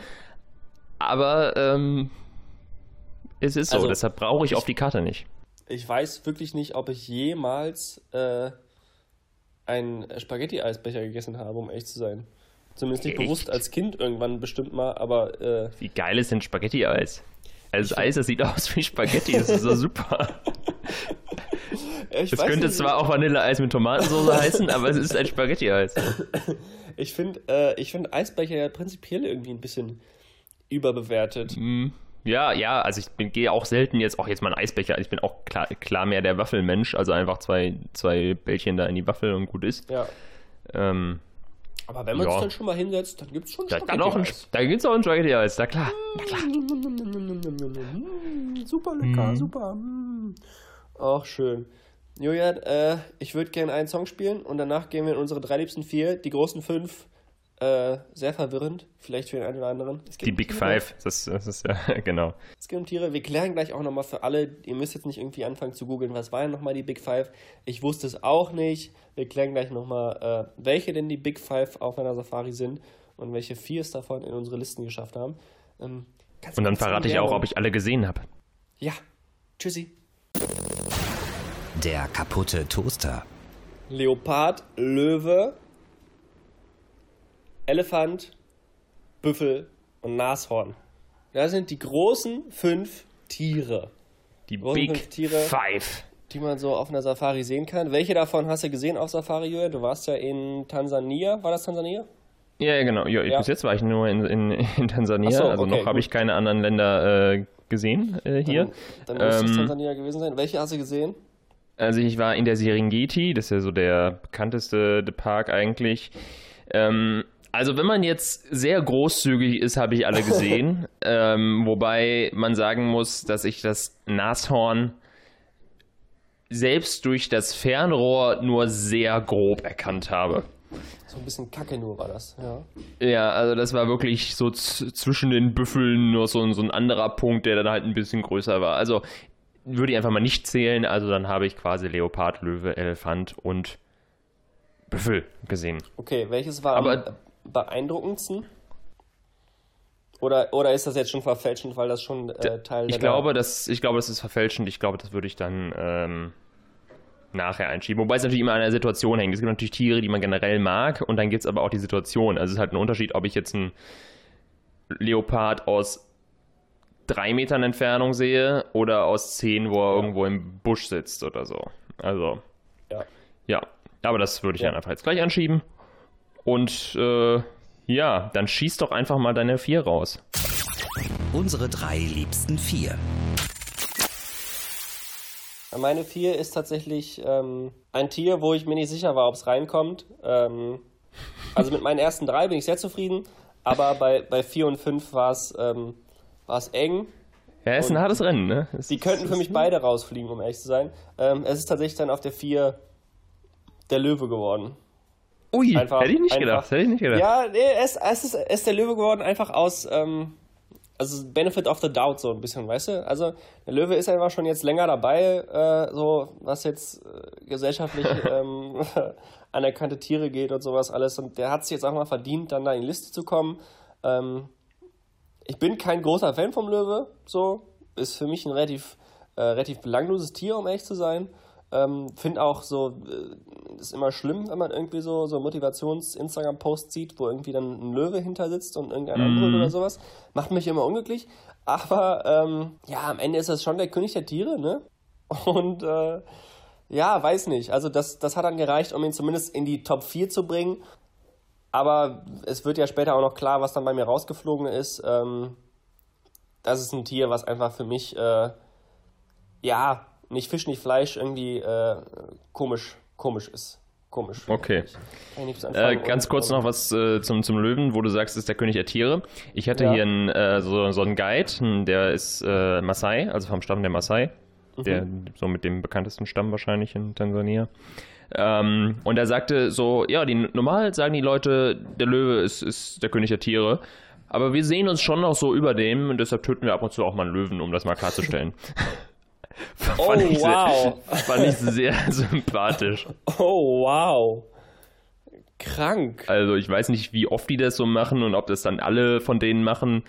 aber ähm, es ist so, also, deshalb brauche ich, ich auf die Karte nicht. Ich weiß wirklich nicht, ob ich jemals äh, einen Spaghetti-Eisbecher gegessen habe, um echt zu sein. Zumindest nicht Echt? bewusst als Kind irgendwann bestimmt mal, aber. Äh, Wie geil ist denn Spaghetti-Eis? Also das Eis, das sieht aus wie Spaghetti, das ist so super. Ich Das könnte nicht, zwar auch Vanilleeis mit Tomatensauce heißen, aber es ist ein Spaghetti-Eis. Ich finde äh, ich find Eisbecher ja prinzipiell irgendwie ein bisschen überbewertet. Ja, ja, also ich bin, gehe auch selten jetzt, auch jetzt mal ein Eisbecher, ich bin auch klar, klar mehr der Waffelmensch, also einfach zwei, zwei Bällchen da in die Waffel und gut ist. Ja. Ähm, Aber wenn man es Ja. dann schon mal hinsetzt, dann gibt es schon da kann auch ein, da gibt's auch ein Spaghetti-Eis, na klar. Mm, Super lecker, super. mm. Ach, schön. Julian, äh, ich würde gerne einen Song spielen und danach gehen wir in unsere drei liebsten vier, die großen fünf. Äh, sehr verwirrend, vielleicht für den einen oder anderen. Die Big Tiere. Five, das, das ist ja, genau. Es geht um Tiere. Wir klären gleich auch nochmal für alle. Ihr müsst jetzt nicht irgendwie anfangen zu googeln, was waren nochmal die Big Five. Ich wusste es auch nicht. Wir klären gleich nochmal, äh, welche denn die Big Five auf einer Safari sind und welche vier es davon in unsere Listen geschafft haben. Ähm, Und dann verrate ich auch, ob ich alle gesehen habe. Ja. Tschüssi. Der kaputte Toaster. Leopard, Löwe, Elefant, Büffel und Nashorn. Das sind die großen fünf Tiere, Die Großen Big fünf Tiere. Five. die man so auf einer Safari sehen kann. Welche davon hast du gesehen auf Safari, Julian? Du warst ja in Tansania. War das Tansania? Ja, ja, genau. Ja, Ja. Bis jetzt war ich nur in, in, in Tansania, so, also okay, noch habe ich keine anderen Länder äh, gesehen äh, hier. Dann, dann muss es Ähm, Tansania gewesen sein. Welche hast du gesehen? Also ich war in der Serengeti, das ist ja so der bekannteste Park eigentlich. Ähm, also wenn man jetzt sehr großzügig ist, habe ich alle gesehen. ähm, wobei man sagen muss, dass ich das Nashorn selbst durch das Fernrohr nur sehr grob erkannt habe. So ein bisschen Kacke nur war das. Ja. Ja, also das war wirklich so zwischen den Büffeln nur so, ein- so ein anderer Punkt, der dann halt ein bisschen größer war. Also würde ich einfach mal nicht zählen. Also dann habe ich quasi Leopard, Löwe, Elefant und Büffel gesehen. Okay, welches war Aber- am beeindruckendsten? Oder, oder ist das jetzt schon verfälschend, weil das schon äh, Teil Ich der glaube, das, ich glaube, das ist verfälschend. Ich glaube, das würde ich dann ähm, nachher einschieben. Wobei es natürlich immer an der Situation hängt. Es gibt natürlich Tiere, die man generell mag und dann gibt es aber auch die Situation. Also es ist halt ein Unterschied, ob ich jetzt einen Leopard aus drei Metern Entfernung sehe oder aus zehn, wo er irgendwo im Busch sitzt oder so. Also, Ja. ja. Aber das würde ich Ja. dann einfach jetzt gleich anschieben. Und äh, ja, dann schieß doch einfach mal deine vier raus. Unsere drei liebsten vier. Meine vier ist tatsächlich ähm, ein Tier, wo ich mir nicht sicher war, ob es reinkommt. Ähm, also mit meinen ersten drei bin ich sehr zufrieden, aber bei, bei vier und fünf war es ähm, war es eng. Ja, ist ein hartes Rennen, ne? Es Die ist- könnten für mich beide rausfliegen, um ehrlich zu sein. Ähm, es ist tatsächlich dann auf der vier der Löwe geworden. Ui, Einfach- hätte ich nicht einfach- gedacht. Hätte ich nicht gedacht. Ja, nee, es, es, ist, es ist der Löwe geworden, einfach aus, ähm, also Benefit of the Doubt so ein bisschen, weißt du? Also der Löwe ist einfach schon jetzt länger dabei, äh, so was jetzt äh, gesellschaftlich ähm, anerkannte Tiere geht und sowas alles. Und der hat es jetzt auch mal verdient, dann da in die Liste zu kommen. Ähm, ich bin kein großer Fan vom Löwe, so. Ist für mich ein relativ, äh, relativ belangloses Tier, um ehrlich zu sein. Ähm, Finde auch so, äh, ist immer schlimm, wenn man irgendwie so, so Motivations-Instagram-Posts sieht, wo irgendwie dann ein Löwe hinter sitzt und irgendein anbrüllt oder sowas. Macht mich immer unglücklich. Aber ähm, ja, am Ende ist das schon der König der Tiere, ne? Und äh, ja, weiß nicht. Also das, das hat dann gereicht, um ihn zumindest in die Top 4 zu bringen. Aber es wird ja später auch noch klar, was dann bei mir rausgeflogen ist. Ähm, das ist ein Tier, was einfach für mich, äh, ja, nicht Fisch, nicht Fleisch, irgendwie äh, komisch, komisch ist. Komisch. Okay. Äh, ganz kurz noch was äh, zum, zum Löwen, wo du sagst, ist der König der Tiere. Ich hatte Ja. hier einen, äh, so, so einen Guide, hm, der ist äh, Maasai, also vom Stamm der Maasai. Der so mit dem bekanntesten Stamm wahrscheinlich in Tansania. Ähm, und er sagte so, ja, die, normal sagen die Leute, der Löwe ist, ist der König der Tiere. Aber wir sehen uns schon noch so über dem und deshalb töten wir ab und zu auch mal einen Löwen, um das mal klarzustellen. Oh, fand ich wow. Sehr, fand ich sehr sympathisch. Oh, wow. Krank. Also ich weiß nicht, wie oft die das so machen und ob das dann alle von denen machen,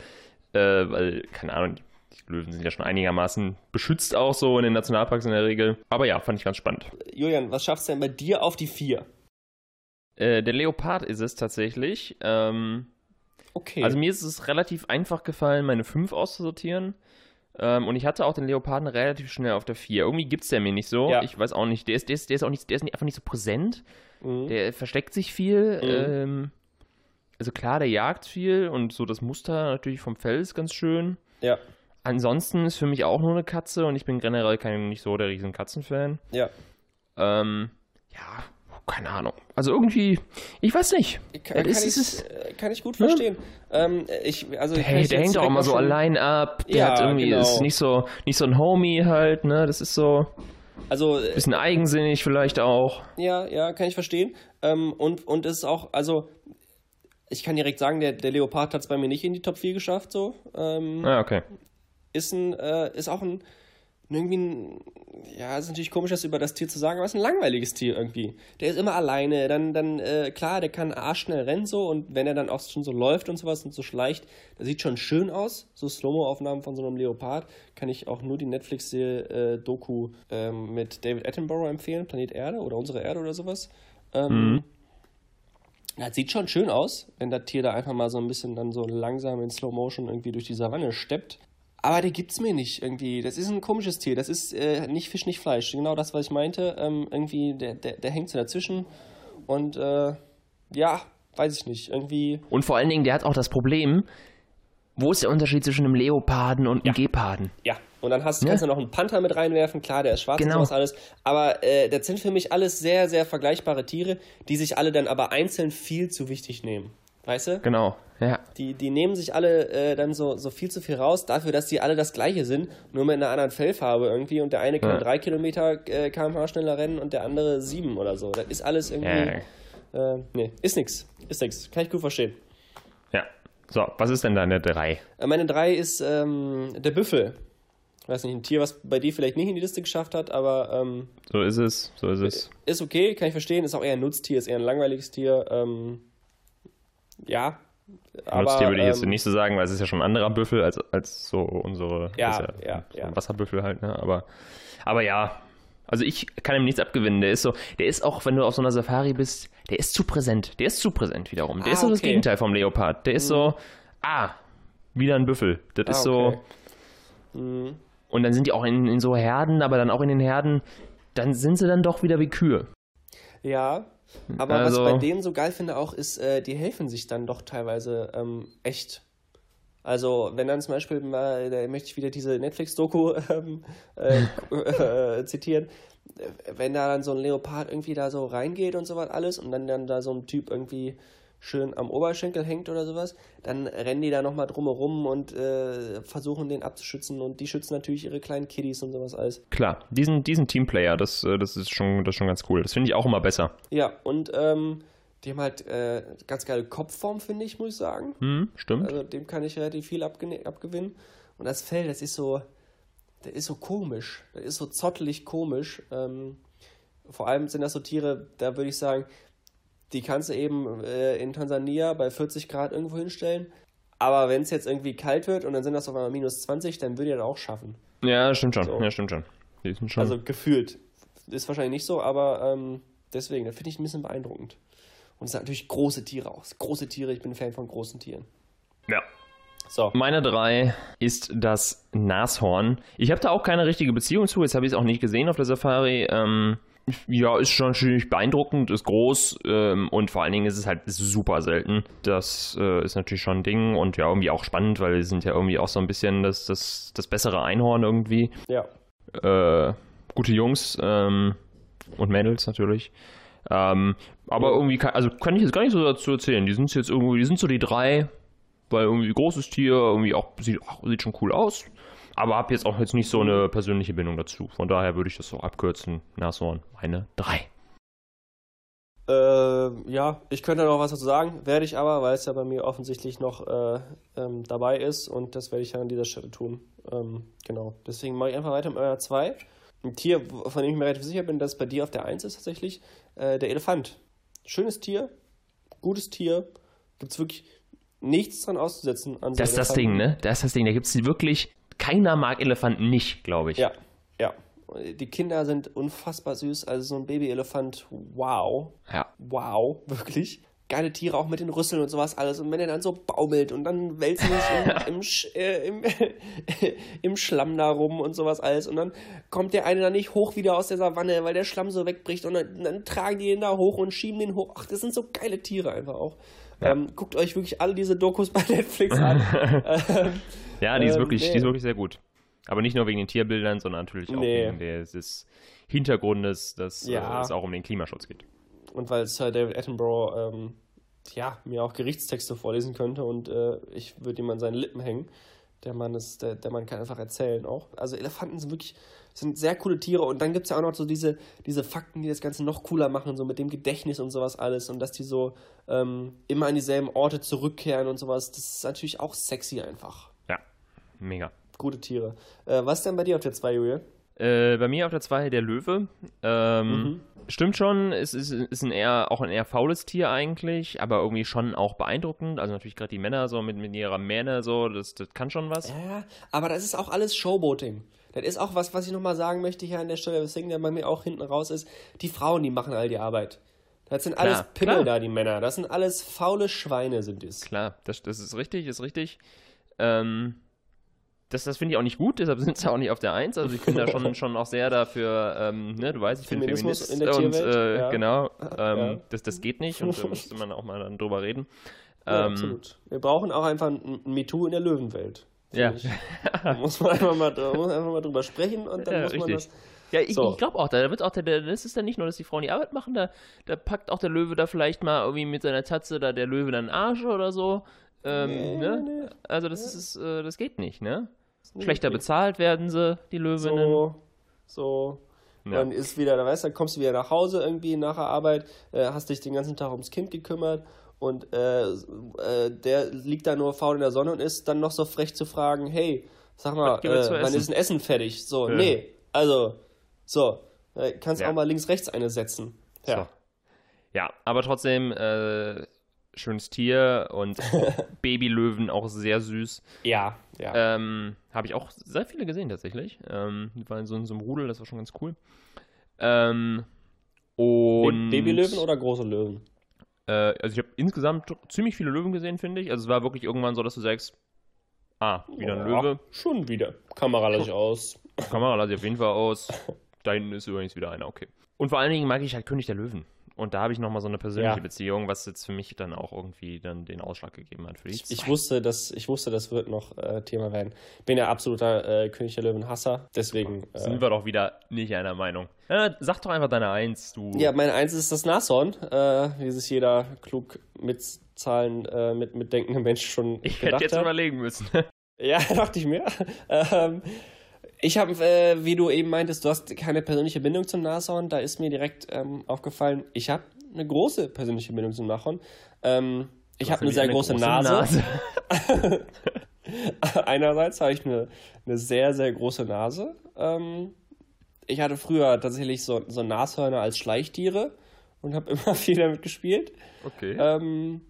äh, weil, keine Ahnung, die Löwen sind ja schon einigermaßen beschützt auch so in den Nationalparks in der Regel. Aber ja, fand ich ganz spannend. Julian, was schaffst du denn bei dir auf die 4? Äh, der Leopard ist es tatsächlich. Ähm, Okay. Also mir ist es relativ einfach gefallen, meine fünf auszusortieren. Ähm, und ich hatte auch den Leoparden relativ schnell auf der 4. Irgendwie gibt es der mir nicht so. Ja. Ich weiß auch nicht. Der ist, der ist, der ist auch nicht, der ist einfach nicht so präsent. Mhm. Der versteckt sich viel. Ähm, also klar, der jagt viel und so das Muster natürlich vom Fell ist ganz schön. Ja, Ansonsten ist für mich auch nur eine Katze und ich bin generell kein, nicht so der riesen Katzenfan. ja. Ähm, ja, keine Ahnung. Also irgendwie, ich weiß nicht. Kann, kann, ist- ich, ist- kann ich gut verstehen. Ähm, ich, also Der, ich der jetzt hängt auch immer so allein ab. Der Ja, hat irgendwie, genau. ist nicht so, nicht so ein Homie halt, ne? Das ist so Also, äh, bisschen eigensinnig vielleicht auch. ja, ja, kann ich verstehen. Ähm, und, und es ist auch, also, ich kann direkt sagen, der, der Leopard hat es bei mir nicht in die Top 4 geschafft, so. Ähm, Ah, okay. ist ein, äh, ist auch ein, irgendwie ein, ja, ist natürlich komisch, das über das Tier zu sagen, aber es ist ein langweiliges Tier irgendwie. Der ist immer alleine, dann, dann, äh, klar, der kann arschschnell rennen so und wenn er dann auch schon so läuft und sowas und so schleicht, das sieht schon schön aus. So Slow-Mo-Aufnahmen von so einem Leopard kann ich auch nur die Netflix-Doku ähm, mit David Attenborough empfehlen, Planet Erde oder Unsere Erde oder sowas. Ähm, Das sieht schon schön aus, wenn das Tier da einfach mal so ein bisschen dann so langsam in Slow Motion irgendwie durch die Savanne steppt. Aber der gibt's mir nicht irgendwie. Das ist ein komisches Tier. Das ist äh, nicht Fisch, nicht Fleisch. Genau das, was ich meinte. Ähm, irgendwie, der, der, der hängt so dazwischen. Und äh, ja, weiß ich nicht. Irgendwie. Und vor allen Dingen, der hat auch das Problem, wo ist der Unterschied zwischen einem Leoparden und einem Geparden? Ja. Und dann hast, Ne? kannst du noch einen Panther mit reinwerfen. Klar, der ist schwarz Genau. und sowas alles. Aber äh, das sind für mich alles sehr, sehr vergleichbare Tiere, die sich alle dann aber einzeln viel zu wichtig nehmen. Weißt du? Genau, ja. Die, die nehmen sich alle äh, dann so, so viel zu viel raus, dafür, dass die alle das gleiche sind, nur mit einer anderen Fellfarbe irgendwie. Und der eine kann Ja. drei Kilometer äh, kmh schneller rennen und der andere sieben oder so. Das ist alles irgendwie. Äh, nee, ist nix. Ist nix. Kann ich gut verstehen. Ja. So, was ist denn deine 3? Äh, meine drei ist ähm, der Büffel. Ich weiß nicht, ein Tier, was bei dir vielleicht nicht in die Liste geschafft hat, aber ähm, So ist es, so ist es. ist okay, kann ich verstehen. Ist auch eher ein Nutztier, ist eher ein langweiliges Tier. Ähm, ja. Nutztier würde ich jetzt ähm, nicht so sagen, weil es ist ja schon ein anderer Büffel als, als so unsere Ja, ist ja, so ja. Wasserbüffel halt, ne? Aber, aber ja. Also ich kann ihm nichts abgewinnen. Der ist so, der ist auch, wenn du auf so einer Safari bist, der ist zu präsent. Der ist zu präsent wiederum. Der Ah, ist so das okay. Mhm. Gegenteil vom Leopard. Der ist so, ah, wieder ein Büffel. Das ist Ah, okay. so. Und dann sind die auch in, in so Herden, aber dann auch in den Herden, dann sind sie dann doch wieder wie Kühe. Ja, aber Also- was ich bei denen so geil finde auch, ist, äh, die helfen sich dann doch teilweise ähm, echt. Also, wenn dann zum Beispiel mal, da möchte ich wieder diese Netflix-Doku ähm, äh, äh, zitieren, äh, wenn da dann so ein Leopard irgendwie da so reingeht und sowas alles und dann, dann da so ein Typ irgendwie schön am Oberschenkel hängt oder sowas, dann rennen die da nochmal drumherum und äh, versuchen den abzuschützen und die schützen natürlich ihre kleinen Kiddies und sowas alles. Klar, diesen, diesen Teamplayer, das, äh, das, ist schon, das ist schon ganz cool. Das finde ich auch immer besser. Ja, und ähm, die haben halt äh, ganz geile Kopfform, finde ich, muss ich sagen. Hm, stimmt. Also dem kann ich relativ viel abgewinnen. Und das Fell, das ist so, das ist so komisch. Das ist so zottelig komisch. Ähm, vor allem sind das so Tiere, da würde ich sagen, die kannst du eben äh, in Tansania bei 40 Grad irgendwo hinstellen. Aber wenn es jetzt irgendwie kalt wird und dann sind das auf einmal minus 20, dann würde ich das auch schaffen. Ja, stimmt schon. So. Ja, stimmt schon. Die sind schon. Also gefühlt. Ist wahrscheinlich nicht so, aber ähm, deswegen, das finde ich ein bisschen beeindruckend. Und es sind natürlich große Tiere aus. Große Tiere, ich bin ein Fan von großen Tieren. ja. So. Meine drei ist das Nashorn. Ich habe da auch keine richtige Beziehung zu. Jetzt habe ich es auch nicht gesehen auf der Safari. Ähm, ja, ist schon ziemlich beeindruckend, ist groß ähm, und vor allen Dingen ist es halt super selten. Das äh, ist natürlich schon ein Ding und ja, irgendwie auch spannend, weil die sind ja irgendwie auch so ein bisschen das, das, das bessere Einhorn irgendwie. Ja. äh, gute Jungs ähm, und Mädels natürlich. Ähm, aber irgendwie kann, also kann ich jetzt gar nicht so dazu erzählen. Die sind jetzt irgendwie, die sind so die drei, weil irgendwie großes Tier, irgendwie auch sieht, ach, sieht schon cool aus. Aber habe jetzt auch jetzt nicht so eine persönliche Bindung dazu. Von daher würde ich das so abkürzen. Nashorn, meine drei. Äh, ja, ich könnte noch was dazu sagen, werde ich aber, weil es ja bei mir offensichtlich noch äh, ähm, dabei ist und das werde ich dann an dieser Stelle tun. Ähm, genau. Deswegen mache ich einfach weiter mit eurer 2. Ein Tier, von dem ich mir relativ sicher bin, dass es bei dir auf der 1 ist tatsächlich, äh, der Elefant. Schönes Tier, gutes Tier, gibt es wirklich nichts dran auszusetzen an so Das ist das Ding, ne? Das ist das Ding. Da gibt es wirklich, keiner mag Elefanten nicht, glaube ich. Ja, ja. Die Kinder sind unfassbar süß, also so ein Babyelefant, wow. Ja. Wow, wirklich. geile Tiere auch mit den Rüsseln und sowas alles. Und wenn er dann so baumelt und dann wälzen sich im, im, Sch- äh, im, im Schlamm da rum und sowas alles. Und dann kommt der eine dann nicht hoch wieder aus der Savanne, weil der Schlamm so wegbricht. Und dann, dann tragen die ihn da hoch und schieben den hoch. Ach, das sind so geile Tiere einfach auch. Ähm, guckt euch wirklich alle diese Dokus bei Netflix an. ähm, Ja, die ist, Ähm, wirklich, die nee. ist wirklich sehr gut. Aber nicht nur wegen den Tierbildern, sondern natürlich auch Nee. wegen des, des Hintergrundes, dass Ja. äh, es auch um den Klimaschutz geht. und weil Sir David Attenborough ähm, ja, mir auch Gerichtstexte vorlesen könnte und äh, ich würde ihm an seinen Lippen hängen. Der Mann ist, der, der Mann kann einfach erzählen auch. Also Elefanten sind wirklich, sind sehr coole Tiere und dann gibt es ja auch noch so diese, diese Fakten, die das Ganze noch cooler machen, so mit dem Gedächtnis und sowas alles und dass die so ähm, immer an dieselben Orte zurückkehren und sowas. Das ist natürlich auch sexy einfach. Mega. Gute Tiere. Äh, was denn bei dir auf der 2, Julia? Äh, bei mir auf der 2 der Löwe. Ähm, Mhm. Stimmt schon, es ist, ist ein eher, auch ein eher faules Tier eigentlich, aber irgendwie schon auch beeindruckend. Also natürlich gerade die Männer so mit, mit ihrer Mähne so, das, das kann schon was. Ja, aber das ist auch alles Showboating. Das ist auch was, was ich nochmal sagen möchte hier an der Stelle, weswegen der bei mir auch hinten raus ist. Die Frauen, die machen all die Arbeit. Das sind alles Klar, Pimmel klar. da, die Männer. Das sind alles faule Schweine, sind es. Klar, das, das ist richtig, ist richtig. Ähm, das das finde ich auch nicht gut, deshalb sind sie auch nicht auf der Eins. Also ich bin da schon, schon auch sehr dafür, ähm, ne, du weißt, ich bin Feminismus Feminist in der und äh, ja. genau, ähm, Ja. das, das geht nicht und da müsste man auch mal dann drüber reden. Ja, Ähm, absolut. Wir brauchen auch einfach ein MeToo in der Löwenwelt. Ja. Da muss man einfach mal, muss man einfach mal drüber sprechen und dann Ja, muss man richtig. das. Ja, ich, So. ich glaube auch, da wird auch der, das ist dann nicht nur, dass die Frauen die Arbeit machen, da, da packt auch der Löwe da vielleicht mal irgendwie mit seiner Tatze da der Löwe dann Arsch oder so. Ähm, Nee, ne? nee. Also das ist, äh, das geht nicht, ne? Schlechter okay. bezahlt werden sie, die Löwinnen. So, so. Ja. Dann ist wieder, da weißt du, dann kommst du wieder nach Hause irgendwie nach der Arbeit, äh, hast dich den ganzen Tag ums Kind gekümmert und äh, äh, der liegt da nur faul in der Sonne und ist dann noch so frech zu fragen, hey, sag mal, äh, wann ist ein Essen fertig? So, Ja. nee, also, so, äh, kannst Ja. auch mal links, rechts eine setzen. Ja. So. Ja, aber trotzdem, äh, schönes Tier und Babylöwen auch sehr süß. Ja, ja. Ähm, Habe ich auch sehr viele gesehen tatsächlich. Ähm, die waren so in so einem Rudel, das war schon ganz cool. Ähm, und Babylöwen oder große Löwen? Äh, also ich habe insgesamt ziemlich viele Löwen gesehen, finde ich. Also es war wirklich irgendwann so, dass du sagst, ah, wieder ein Ja, Löwe. Schon wieder. Kamera lasse ich aus. Kamera lasse ich auf jeden Fall aus. Da hinten ist übrigens wieder einer, okay. Und vor allen Dingen mag ich halt König der Löwen. Und da habe ich nochmal so eine persönliche Ja. Beziehung, was jetzt für mich dann auch irgendwie dann den Ausschlag gegeben hat für die Ich, ich wusste, dass, ich wusste, das wird noch äh, Thema werden. Bin ja absoluter äh, König der Löwen-Hasser, deswegen. Äh, Sind wir doch wieder nicht einer Meinung. Sag doch einfach deine Eins, du. ja, meine Eins ist das Nashorn, äh, wie sich jeder klug mit Zahlen, äh, mit, mit denkende Mensch schon ich gedacht hätte jetzt hat. überlegen müssen. Ja, dachte ich mir. ähm, ich habe, äh, wie du eben meintest, du hast keine persönliche Bindung zum Nashorn. Da ist mir direkt ähm, aufgefallen, ich habe eine große persönliche Bindung zum Nashorn. Ähm, ich habe eine sehr große, Nase. Einerseits habe ich eine, eine sehr, sehr große Nase. Ähm, ich hatte früher tatsächlich so, so Nashörner als Schleichtiere und habe immer viel damit gespielt. Okay. Ähm,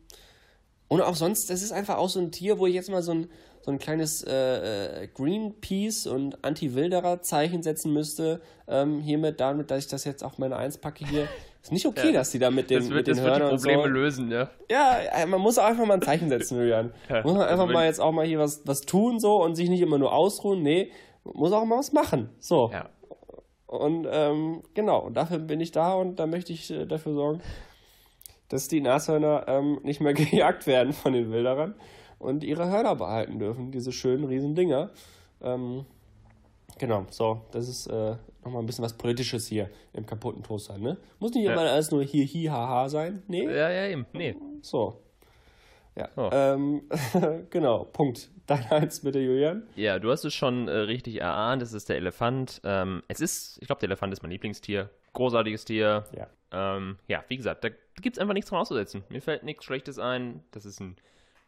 und auch sonst, das ist einfach auch so ein Tier, wo ich jetzt mal so ein, so ein kleines äh, äh, Greenpeace und Anti-Wilderer-Zeichen setzen müsste. Ähm, hiermit, damit, dass ich das jetzt auch meine Eins packe hier. Ist nicht okay, dass die da mit den, das mit wird, den das wird die Hörnern Probleme so. lösen, ja. Ja, äh, man muss auch einfach mal ein Zeichen setzen, Julian. Ja, muss man also einfach mal jetzt auch mal hier was, was tun so und sich nicht immer nur ausruhen. Nee, muss auch mal was machen. So. Ja. Und ähm, genau, und dafür bin ich da und da möchte ich äh, dafür sorgen, dass die Nashörner ähm, nicht mehr gejagt werden von den Wilderern und ihre Hörner behalten dürfen, diese schönen riesen Dinger. Ähm, genau, so, das ist äh, nochmal ein bisschen was Politisches hier im kaputten Toaster, ne? Muss nicht immer alles nur hier, hi, ha, ha sein. Nee, Ja, ja, eben. Nee. so. Ja, So. Ähm, genau, Punkt. Dein Eins bitte, Julian. Ja, du hast es schon äh, richtig erahnt. Es ist der Elefant. Ähm, es ist, ich glaube, der Elefant ist mein Lieblingstier. Großartiges Tier. Ja. Ähm, ja, wie gesagt, da gibt es einfach nichts dran auszusetzen. Mir fällt nichts Schlechtes ein. Das ist ein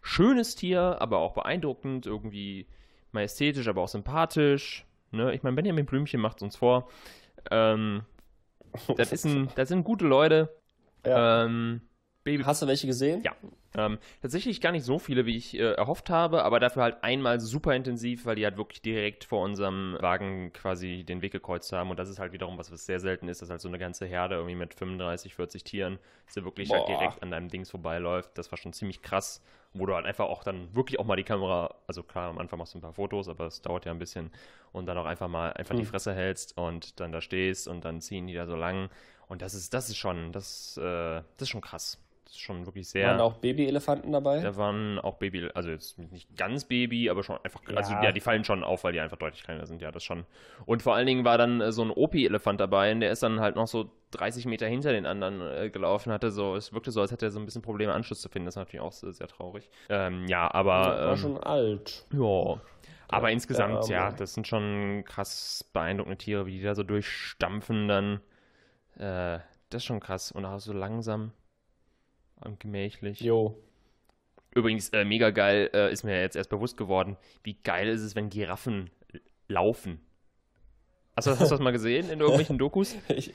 schönes Tier, aber auch beeindruckend, irgendwie majestätisch, aber auch sympathisch. Ne? Ich meine, Benjamin Blümchen macht es uns vor. Ähm, das, ist ein, das sind gute Leute. Ja. Ähm, Baby. Hast du welche gesehen? Ja. Ähm, tatsächlich gar nicht so viele, wie ich äh, erhofft habe, aber dafür halt einmal super intensiv, weil die halt wirklich direkt vor unserem Wagen quasi den Weg gekreuzt haben. Und das ist halt wiederum was, was sehr selten ist, dass halt so eine ganze Herde irgendwie mit 35, 40 Tieren, dass wirklich halt direkt an deinem Dings vorbeiläuft. Das war schon ziemlich krass, wo du halt einfach auch dann wirklich auch mal die Kamera, also klar, am Anfang machst du ein paar Fotos, aber es dauert ja ein bisschen und dann auch einfach mal einfach die Hm. Fresse hältst und dann da stehst und dann ziehen die da so lang. Und das ist, das ist schon, das, äh, das ist schon krass. Das ist schon wirklich sehr. Waren auch Babyelefanten dabei? Da waren auch Baby, also jetzt nicht ganz Baby, aber schon einfach, also Ja. ja, die fallen schon auf, weil die einfach deutlich kleiner sind, ja, das schon. Und vor allen Dingen war dann äh, so ein Opi-Elefant dabei und der ist dann halt noch so 30 Meter hinter den anderen äh, gelaufen, hatte so, es wirkte so, als hätte er so ein bisschen Probleme, Anschluss zu finden, das ist natürlich auch sehr, sehr traurig. Ähm, ja, aber, war ähm, schon alt. ja. Aber insgesamt, der ja, das sind schon krass beeindruckende Tiere, wie die da so durchstampfen dann. Äh, das ist schon krass. Und auch so langsam und gemächlich. Jo. Übrigens, äh, mega geil, äh, ist mir jetzt erst bewusst geworden, wie geil ist es, wenn Giraffen laufen. Hast du, hast du das mal gesehen in irgendwelchen Dokus? Ich,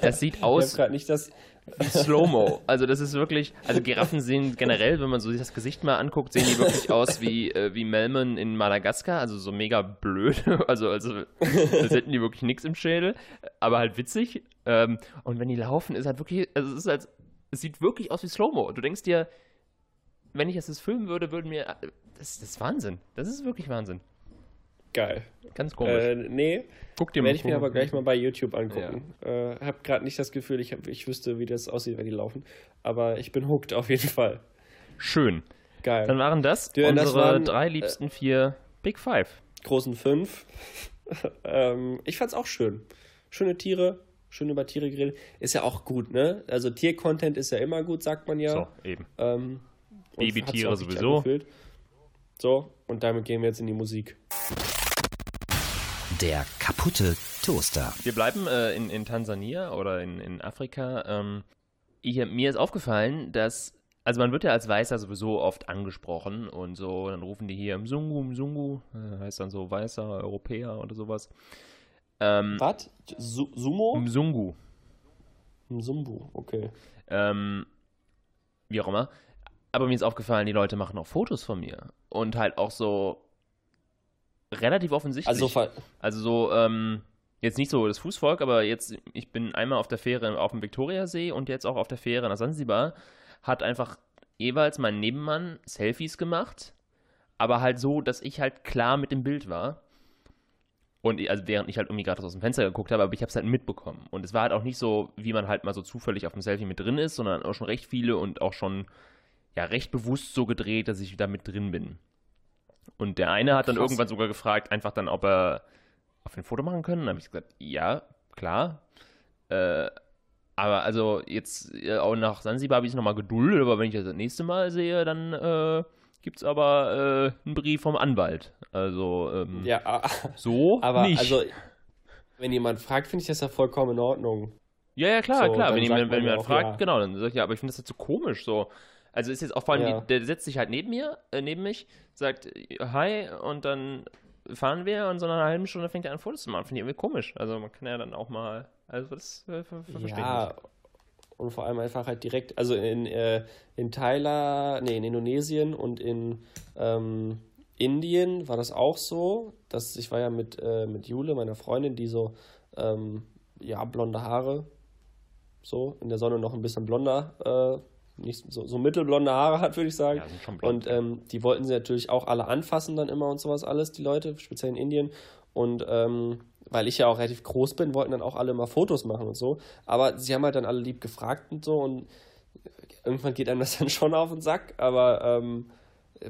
Das sieht ich aus gerade nicht das. wie Slow-Mo. Also das ist wirklich, also Giraffen sehen generell, wenn man so sich das Gesicht mal anguckt, sehen die wirklich aus wie, äh, wie Melman in Madagaskar, also so mega blöd, also, also als hätten die wirklich nichts im Schädel, aber halt witzig. Ähm, und wenn die laufen, ist halt wirklich, also es ist halt, es sieht wirklich aus wie Slow-Mo. Du denkst dir, wenn ich das jetzt filmen würde, würden mir, das, das ist Wahnsinn. Das ist wirklich Wahnsinn. Geil. Ganz komisch. Äh, nee, Guck dir werde ich mir aber gleich mal bei YouTube angucken. Äh, hab gerade nicht das Gefühl, ich, hab, ich wüsste, wie das aussieht, wenn die laufen. Aber ich bin hooked auf jeden Fall. Schön. Geil. Dann waren das Ja, das unsere waren, drei liebsten vier Big Five. großen fünf. ähm, ich fand's auch schön. Schöne Tiere, schön über Tiere geredet. Ist ja auch gut, ne? Also Tiercontent ist ja immer gut, sagt man ja. So, eben. Ähm, Babytiere sowieso. angefüllt. So, und damit gehen wir jetzt in die Musik. Der kaputte Toaster. Wir bleiben äh, in, in Tansania oder in, in Afrika. Ähm, ich, mir ist aufgefallen, dass, also man wird ja als Weißer sowieso oft angesprochen und so, dann rufen die hier Mzungu, Mzungu, äh, heißt dann so Weißer, Europäer oder sowas. Ähm, Was? Su Sumo? Mzungu. Sumbu, okay. Ähm, wie auch immer. Aber mir ist aufgefallen, die Leute machen auch Fotos von mir. Und halt auch so relativ offensichtlich. Also, Also so, ähm, jetzt nicht so das Fußvolk, aber jetzt, ich bin einmal auf der Fähre auf dem Viktoriasee und jetzt auch auf der Fähre nach Sansibar, hat einfach jeweils mein Nebenmann Selfies gemacht, aber halt so, dass ich halt klar mit dem Bild war. Und ich, also während ich halt irgendwie gerade aus dem Fenster geguckt habe, aber ich habe es halt mitbekommen. Und es war halt auch nicht so, wie man halt mal so zufällig auf dem Selfie mit drin ist, sondern auch schon recht viele und auch schon ja recht bewusst so gedreht, dass ich da mit drin bin. Und der eine hat dann Krass. irgendwann sogar gefragt, einfach dann, ob er auf ein Foto machen können. Dann habe ich gesagt, ja, klar. Äh, aber also jetzt äh, auch nach Sansibar habe ich nochmal geduldet, aber wenn ich das, das nächste Mal sehe, dann äh, gibt es aber äh, einen Brief vom Anwalt. Also ähm, ja, ah, so aber nicht. also, wenn jemand fragt, finde ich das ja vollkommen in Ordnung. Ja, ja, klar, So, klar. Wenn jemand, wenn jemand fragt, ja. genau, dann sag ich, ja, aber ich finde das jetzt so komisch, so. Also ist jetzt auch vor allem, Ja. die, der setzt sich halt neben mir, äh, neben mich, sagt Hi und dann fahren wir und so nach einer halben Stunde fängt er an Fotos zu machen. Finde ich irgendwie komisch. Also man kann ja dann auch mal, also das äh, ver ver verstehe ich Ja, nicht. Und vor allem einfach halt direkt, also in, äh, in Thailand, nee, in Indonesien und in ähm, Indien war das auch so, dass ich war ja mit, äh, mit Jule, meiner Freundin, die so, ähm, ja, blonde Haare, so, in der Sonne noch ein bisschen blonder, äh, nicht so, so mittelblonde Haare hat, würde ich sagen. Ja, sind schon blond. Und ähm, die wollten sie natürlich auch alle anfassen dann immer und sowas alles, die Leute, speziell in Indien. Und ähm, weil ich ja auch relativ groß bin, wollten dann auch alle mal Fotos machen und so. Aber sie haben halt dann alle lieb gefragt und so und irgendwann geht einem das dann schon auf den Sack. Aber ähm,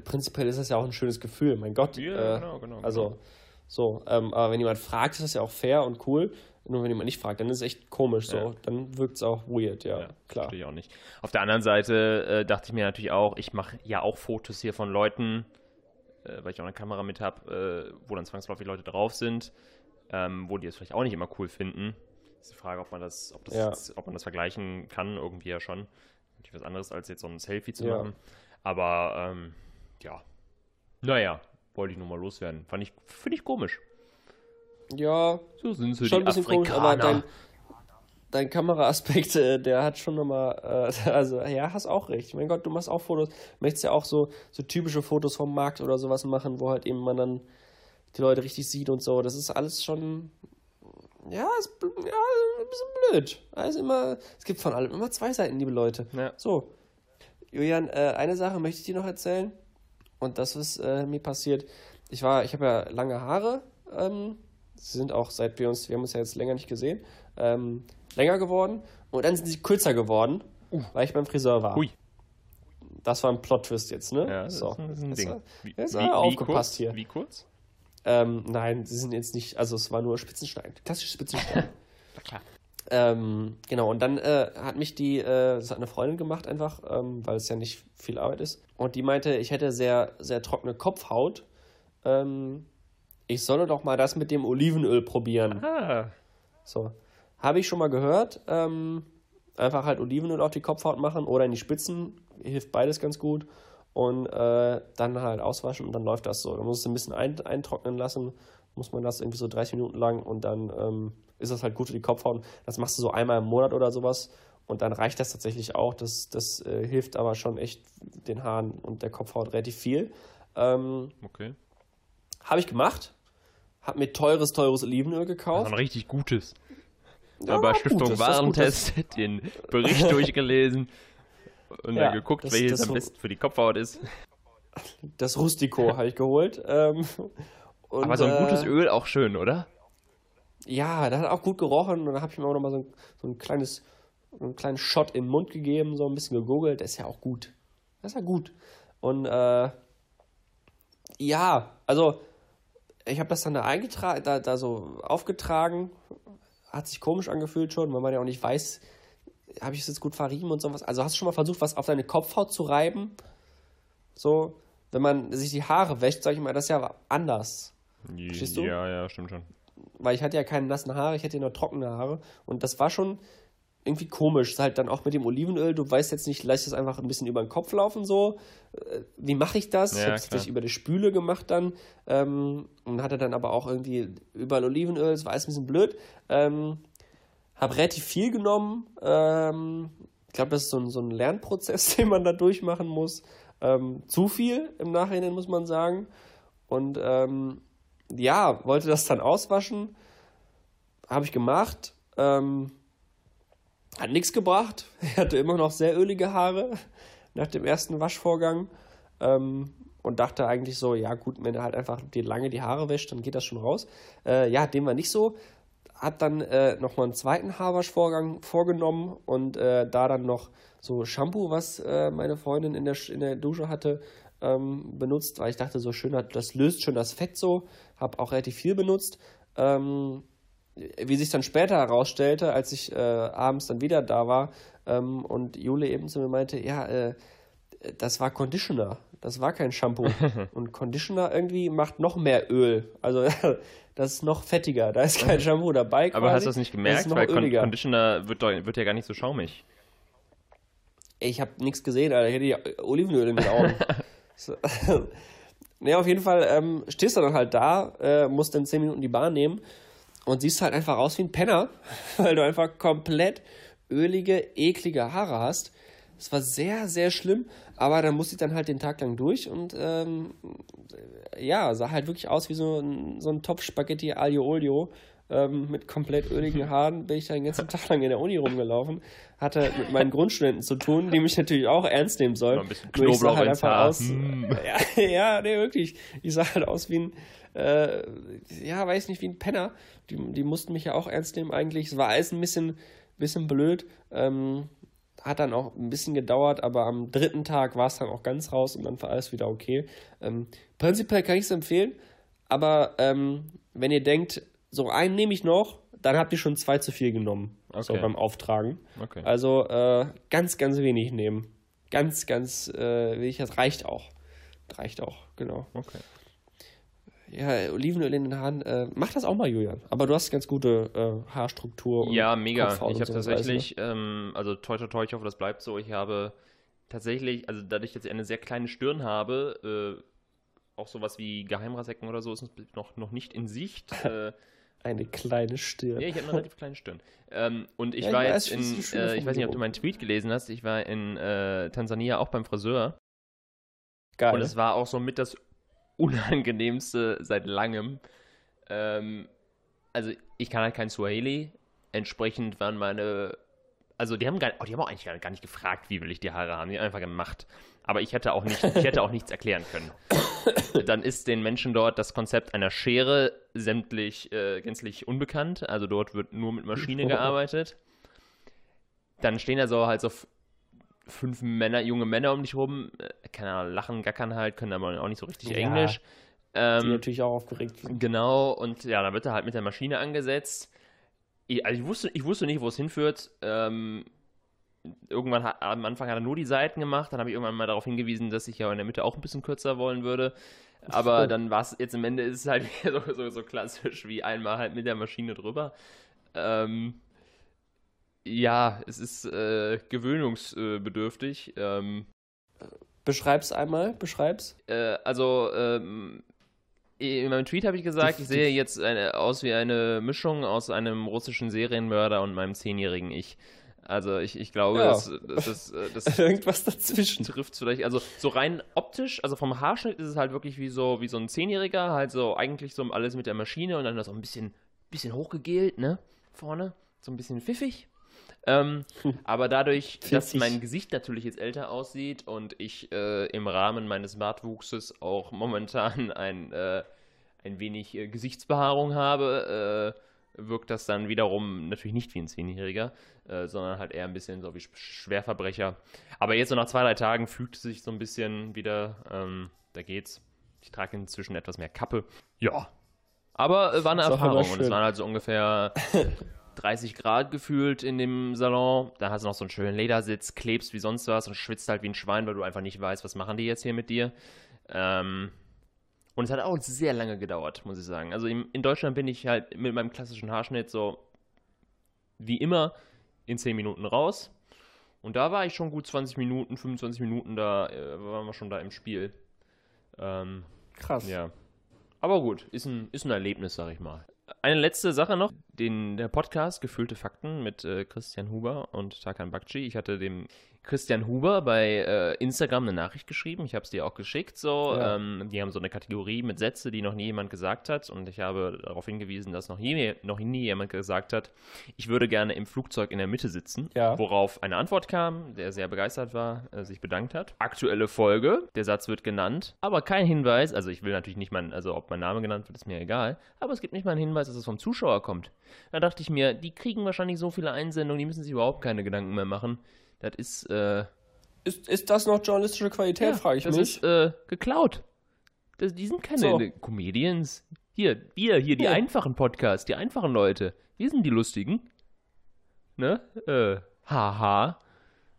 prinzipiell ist das ja auch ein schönes Gefühl, mein Gott. Ja, äh, genau, genau, Also genau. so, ähm, aber wenn jemand fragt, ist das ja auch fair und cool. Nur wenn jemand nicht fragt, dann ist es echt komisch so. Ja. Dann wirkt es auch weird, ja, klar. Verstehe ich auch nicht. Auf der anderen Seite äh, dachte ich mir natürlich auch, ich mache ja auch Fotos hier von Leuten, äh, weil ich auch eine Kamera mit habe, äh, wo dann zwangsläufig Leute drauf sind, ähm, wo die es vielleicht auch nicht immer cool finden. Ist die Frage, ob man das, ob das, Ja. jetzt, ob man das vergleichen kann, irgendwie ja schon. Natürlich was anderes, als jetzt so ein Selfie zu Ja. machen. Aber ähm, ja. Naja, wollte ich nur mal loswerden. Fand ich, finde ich komisch. Ja, So sind sie, schon die ein bisschen komisch, aber Afrikaner. dein, dein Kameraaspekt, äh, der hat schon nochmal, äh, also ja, hast auch recht. Mein Gott, du machst auch Fotos, möchtest ja auch so, so typische Fotos vom Markt oder sowas machen, wo halt eben man dann die Leute richtig sieht und so. Das ist alles schon, ja, ist, ja, ein bisschen blöd. Also immer, es gibt von allem immer zwei Seiten, liebe Leute. Ja. So, Julian, äh, eine Sache möchte ich dir noch erzählen. Und das ist äh, mir passiert. Ich war, ich habe ja lange Haare. Ähm, sie sind auch seit wir uns, wir haben uns ja jetzt länger nicht gesehen, ähm, länger geworden. Und dann sind sie kürzer geworden, weil ich beim Friseur war. Hui. Das war ein Plot-Twist jetzt, ne? Ja, das so. ist ein, das Ding. äh, Wie, wie, mal wie aufgepasst kurz? hier. Wie kurz? Ähm, nein, sie sind jetzt nicht, also es war nur Spitzenstein, klassisch Spitzenstein. Na klar. ähm, genau, und dann äh, hat mich die, äh, das hat eine Freundin gemacht einfach, ähm, weil es ja nicht viel Arbeit ist. Und die meinte, ich hätte sehr, sehr trockene Kopfhaut. Ähm, ich solle doch mal das mit dem Olivenöl probieren. Ah, So. Habe ich schon mal gehört. Ähm, einfach halt Olivenöl auf die Kopfhaut machen oder in die Spitzen. Hilft beides ganz gut. Und äh, dann halt auswaschen und dann läuft das so. Dann muss es ein bisschen ein, eintrocknen lassen. Muss man das irgendwie so 30 Minuten lang und dann ähm, ist das halt gut für die Kopfhaut. Das machst du so einmal im Monat oder sowas. Und dann reicht das tatsächlich auch. Das, das äh, hilft aber schon echt den Haaren und der Kopfhaut relativ viel. Ähm, okay. Habe ich gemacht. Hab mir teures, teures Olivenöl gekauft. Also ein richtig gutes. Ja, Aber war Stiftung Warentest, den Bericht durchgelesen und Ja, dann geguckt, das- welches das am besten für die Kopfhaut ist. Das Rustico habe ich geholt. Ähm, und, Aber so ein gutes äh, Öl auch schön, oder? Ja, das hat auch gut gerochen. Und dann habe ich mir auch nochmal so ein, so ein kleines, einen kleinen Shot in den Mund gegeben, so ein bisschen gegoogelt. Das ist ja auch gut. Das ist ja gut. Und äh, ja, also ich habe das dann da eingetragen, da, da so aufgetragen. Hat sich komisch angefühlt schon, weil man ja auch nicht weiß, habe ich es jetzt gut verrieben und sowas. Also hast du schon mal versucht, was auf deine Kopfhaut zu reiben? So, wenn man sich die Haare wäscht, sag ich mal, das ist ja anders. Verstehst du? Ja, ja, stimmt schon. weil ich hatte ja keine nassen Haare, ich hatte ja nur trockene Haare und das war schon irgendwie komisch, halt dann auch mit dem Olivenöl, du weißt jetzt nicht, lass es einfach ein bisschen über den Kopf laufen so, Äh, wie mache ich das? ich Ja, habe es tatsächlich über die Spüle gemacht dann ähm, und hatte dann aber auch irgendwie überall Olivenöl, es war alles ein bisschen blöd, ähm, habe relativ viel genommen, ähm, ich glaube, das ist so ein, so ein Lernprozess, den man da durchmachen muss, ähm, zu viel im Nachhinein muss man sagen und ähm, ja, wollte das dann auswaschen. Habe ich gemacht. Ähm, hat nichts gebracht. Ich hatte immer noch sehr ölige Haare nach dem ersten Waschvorgang. Ähm, und dachte eigentlich so, ja gut, wenn er halt einfach dir lange die Haare wäscht, dann geht das schon raus. Äh, ja, dem war nicht so. Hat dann äh, nochmal einen zweiten Haarwaschvorgang vorgenommen und äh, da dann noch so Shampoo, was äh, meine Freundin in der, in der Dusche hatte, ähm, benutzt, weil ich dachte, so schön, hat- das löst schon das Fett so. Habe auch relativ viel benutzt. Ähm, wie sich dann später herausstellte, als ich äh, abends dann wieder da war ähm, und Jule eben zu mir meinte, ja, äh, das war Conditioner, das war kein Shampoo. und Conditioner irgendwie macht noch mehr Öl. Also das ist noch fettiger, da ist kein Shampoo dabei. Aber quasi. hast du das nicht ist gemerkt? noch Weil öliger. Conditioner wird, wird ja gar nicht so schaumig. Ich habe nichts gesehen, Alter. Ich hätte ja Olivenöl in den Augen. so. Ne, auf jeden Fall ähm, stehst du dann halt da, äh, musst dann 10 Minuten die Bahn nehmen und siehst halt einfach aus wie ein Penner, weil du einfach komplett ölige, eklige Haare hast. Das war sehr, sehr schlimm, aber dann musste ich dann halt den Tag lang durch und ähm, ja, sah halt wirklich aus wie so ein, so ein Topf Spaghetti Aglio Olio. Ähm, mit komplett öligen Haaren bin ich da den ganzen Tag lang in der Uni rumgelaufen. Hatte mit meinen Grundstudenten zu tun, die mich natürlich auch ernst nehmen sollen. Noch ein bisschen Nur ich sah Knoblauch halt einfach Haar. aus. Hm. Ja, ja, nee, wirklich. Ich sah halt aus wie ein, äh, ja, weiß nicht, wie ein Penner. Die, die mussten mich ja auch ernst nehmen eigentlich. Es war alles ein bisschen, bisschen blöd. Ähm, hat dann auch ein bisschen gedauert, aber am dritten Tag war es dann auch ganz raus und dann war alles wieder okay. Ähm, prinzipiell kann ich es empfehlen, aber ähm, wenn ihr denkt, so einen nehme ich noch, dann habt ihr schon zwei zu viel genommen. So Okay. beim Auftragen. Okay. Also äh, ganz, ganz wenig nehmen. Ganz, ganz äh, wenig, das reicht auch. Reicht auch, genau. Okay. Ja, Olivenöl in den Haaren. Äh, mach das auch mal, Julian. Aber du hast ganz gute äh, Haarstruktur. und Ja, mega. Kopfhaut Ich habe alles, tatsächlich, ähm, also toi toi toi, ich hoffe, das bleibt so. Ich habe tatsächlich, also dadurch, dass ich eine sehr kleine Stirn habe, äh, auch sowas wie Geheimratsecken oder so ist noch, noch nicht in Sicht. äh, Eine kleine Stirn. Ja, ich habe eine relativ kleine Stirn. Ähm, und ich Ja, war weiß, jetzt in, äh, ich weiß nicht, ob du meinen Tweet gelesen hast, ich war in äh, Tansania auch beim Friseur. Geil. Und es war auch so mit das Unangenehmste seit langem. Ähm, also ich kann halt kein Swahili. Entsprechend waren meine. Also die haben, gar, oh, die haben auch eigentlich gar gar nicht gefragt, wie will ich die Haare haben. Die haben einfach gemacht. Aber ich hätte auch, nicht, ich hätte auch nichts erklären können. Dann ist den Menschen dort das Konzept einer Schere sämtlich äh, gänzlich unbekannt. Also dort wird nur mit Maschine gearbeitet. Dann stehen da so halt so fünf Männer, junge Männer um dich rum, äh, keine Ahnung, lachen, gackern halt, können aber auch nicht so richtig Ja. Englisch. die Ähm, natürlich auch aufgeregt sind. genau, und ja, dann wird er halt mit der Maschine angesetzt. Ich, also ich wusste, ich wusste nicht, wo es hinführt. Ähm, irgendwann hat, am Anfang hat er nur die Seiten gemacht, dann habe ich irgendwann mal darauf hingewiesen, dass ich ja in der Mitte auch ein bisschen kürzer wollen würde. Aber dann war es jetzt am Ende ist es halt so, so, so klassisch wie einmal halt mit der Maschine drüber. Ähm, ja, es ist äh, gewöhnungsbedürftig. Ähm, Beschreib's einmal, beschreib's. äh, also, ähm, in meinem Tweet habe ich gesagt, ich sehe jetzt eine, aus wie eine Mischung aus einem russischen Serienmörder und meinem zehnjährigen Ich. Also ich, ich glaube, Ja. das, das, äh, das Irgendwas dazwischen. trifft vielleicht, also so rein optisch, also vom Haarschnitt ist es halt wirklich wie so, wie so ein Zehnjähriger, halt so eigentlich so alles mit der Maschine und dann das so ein bisschen, bisschen hochgegelt, ne, vorne, so ein bisschen pfiffig. Ähm, aber dadurch, dass Pfiffig. mein Gesicht natürlich jetzt älter aussieht und ich äh, im Rahmen meines Bartwuchses auch momentan ein, äh, ein wenig äh, Gesichtsbehaarung habe, äh, wirkt das dann wiederum natürlich nicht wie ein Zehnjähriger, äh, sondern halt eher ein bisschen so wie Sch- Schwerverbrecher. Aber jetzt so nach zwei, drei Tagen fügt es sich so ein bisschen wieder. Ähm, da geht's. Ich trage inzwischen etwas mehr Kappe. Ja. Aber äh, war eine Erfahrung und es waren halt so ungefähr 30 Grad gefühlt in dem Salon. Da hast du noch so einen schönen Ledersitz, klebst wie sonst was und schwitzt halt wie ein Schwein, weil du einfach nicht weißt, was machen die jetzt hier mit dir. Ähm, und es hat auch sehr lange gedauert, muss ich sagen. Also in, in Deutschland bin ich halt mit meinem klassischen Haarschnitt so wie immer in 10 Minuten raus. Und da war ich schon gut 20 Minuten, 25 Minuten, da äh, waren wir schon da im Spiel. Ähm, Krass. ja. Aber gut, ist ein, ist ein Erlebnis, sag ich mal. Eine letzte Sache noch, den, der Podcast Gefühlte Fakten mit äh, Christian Huber und Tarkan Bakci. Ich hatte dem Christian Huber bei äh, Instagram eine Nachricht geschrieben. Ich habe es dir auch geschickt. So, Ja. ähm, die haben so eine Kategorie mit Sätze, die noch nie jemand gesagt hat. Und ich habe darauf hingewiesen, dass noch nie, noch nie jemand gesagt hat, ich würde gerne im Flugzeug in der Mitte sitzen. Ja. Worauf eine Antwort kam, der sehr begeistert war, äh, sich bedankt hat. Aktuelle Folge, der Satz wird genannt, aber kein Hinweis. Also ich will natürlich nicht mein, also ob mein Name genannt wird, ist mir egal. Aber es gibt nicht mal einen Hinweis, dass es vom Zuschauer kommt. Da dachte ich mir, die kriegen wahrscheinlich so viele Einsendungen, die müssen sich überhaupt keine Gedanken mehr machen. Das ist, äh, Ist, ist das noch journalistische Qualität, frage ich das mich. ist äh, geklaut. Das, die sind keine So. Comedians. Hier, wir, hier, die Hier. einfachen Podcasts, die einfachen Leute. Wir sind die lustigen. Ne? Äh, haha.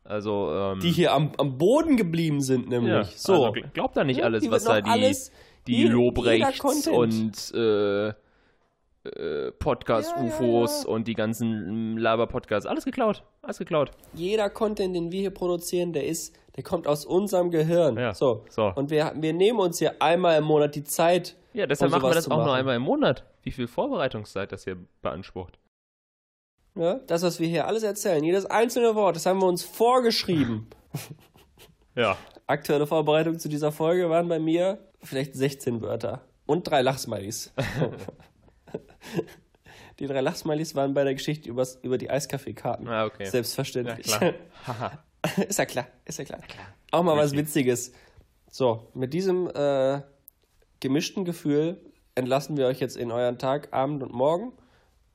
Also, ähm. die hier am, am Boden geblieben sind, nämlich. ja, so. Also, gl- glaubt da nicht Ja, alles, was da die, alles- die jeder- Lobrechts jeder und äh, äh, Podcast-UFOs Ja, ja, und die ganzen mm, Laber-Podcasts. Alles geklaut. Alles geklaut. Jeder Content, den wir hier produzieren, der ist, der kommt aus unserem Gehirn. Ja, So. so. Und wir, wir nehmen uns hier einmal im Monat die Zeit. Ja, deshalb um machen wir das auch nur einmal im Monat. Wie viel Vorbereitungszeit das hier beansprucht. Ja, das, was wir hier alles erzählen, jedes einzelne Wort, das haben wir uns vorgeschrieben. Ja. Aktuelle Vorbereitung zu dieser Folge waren bei mir vielleicht 16 Wörter und drei Lachsmilies. die drei Lachsmilies waren bei der Geschichte übers, über die Eiskaffeekarten. Ah, okay. Selbstverständlich. Ja, klar. Ist ja klar, ist ja klar. Auch mal was Witziges. So, mit diesem äh, gemischten Gefühl entlassen wir euch jetzt in euren Tag, Abend und Morgen.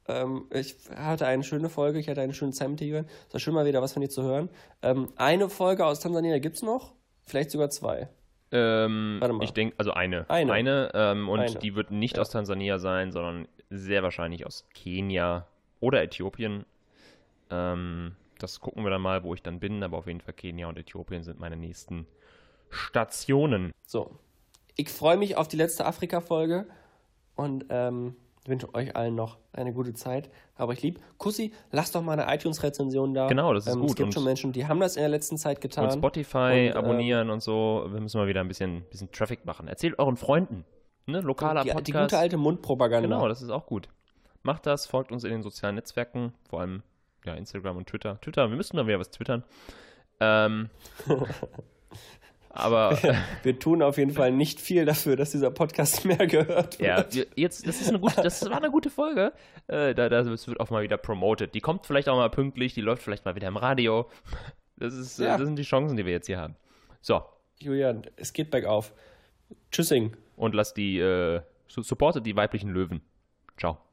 Ähm, ich hatte eine schöne Folge, ich hatte eine schöne Zeit mit dir, Jürgen. Es war schön mal wieder was von dir zu hören. Ähm, eine Folge aus Tansania gibt's noch, vielleicht sogar zwei. Ähm, ich denke, also eine. Eine. ähm, und Eine. die wird nicht Ja. aus Tansania sein, sondern sehr wahrscheinlich aus Kenia oder Äthiopien. Ähm, das gucken wir dann mal, wo ich dann bin, aber auf jeden Fall Kenia und Äthiopien sind meine nächsten Stationen. So, ich freue mich auf die letzte Afrika-Folge und ähm, wünsche euch allen noch eine gute Zeit. Aber ich lieb. Kussi, lasst doch mal eine iTunes-Rezension da. Genau, das ist ähm, gut. Es gibt Und- schon Menschen, die haben das in der letzten Zeit getan. Und Spotify Und, ähm, abonnieren und so. Wir müssen mal wieder ein bisschen, bisschen Traffic machen. Erzählt euren Freunden. Ne? Lokaler die, Podcast. die gute alte Mundpropaganda. Genau, das ist auch gut. macht das, folgt uns in den sozialen Netzwerken, vor allem ja, Instagram und Twitter. Twitter, wir müssen da wieder was twittern. Ähm, aber wir tun auf jeden Fall nicht viel dafür, dass dieser Podcast mehr gehört wird. Ja, jetzt, das ist eine gute, das war eine gute Folge. Äh, da, das wird auch mal wieder promoted. Die kommt vielleicht auch mal pünktlich, die läuft vielleicht mal wieder im Radio. Das, ist, ja. das sind die Chancen, die wir jetzt hier haben. So. Julian, es geht bergauf. Tschüssing. Und lass die, äh, supportet die weiblichen Löwen. Ciao.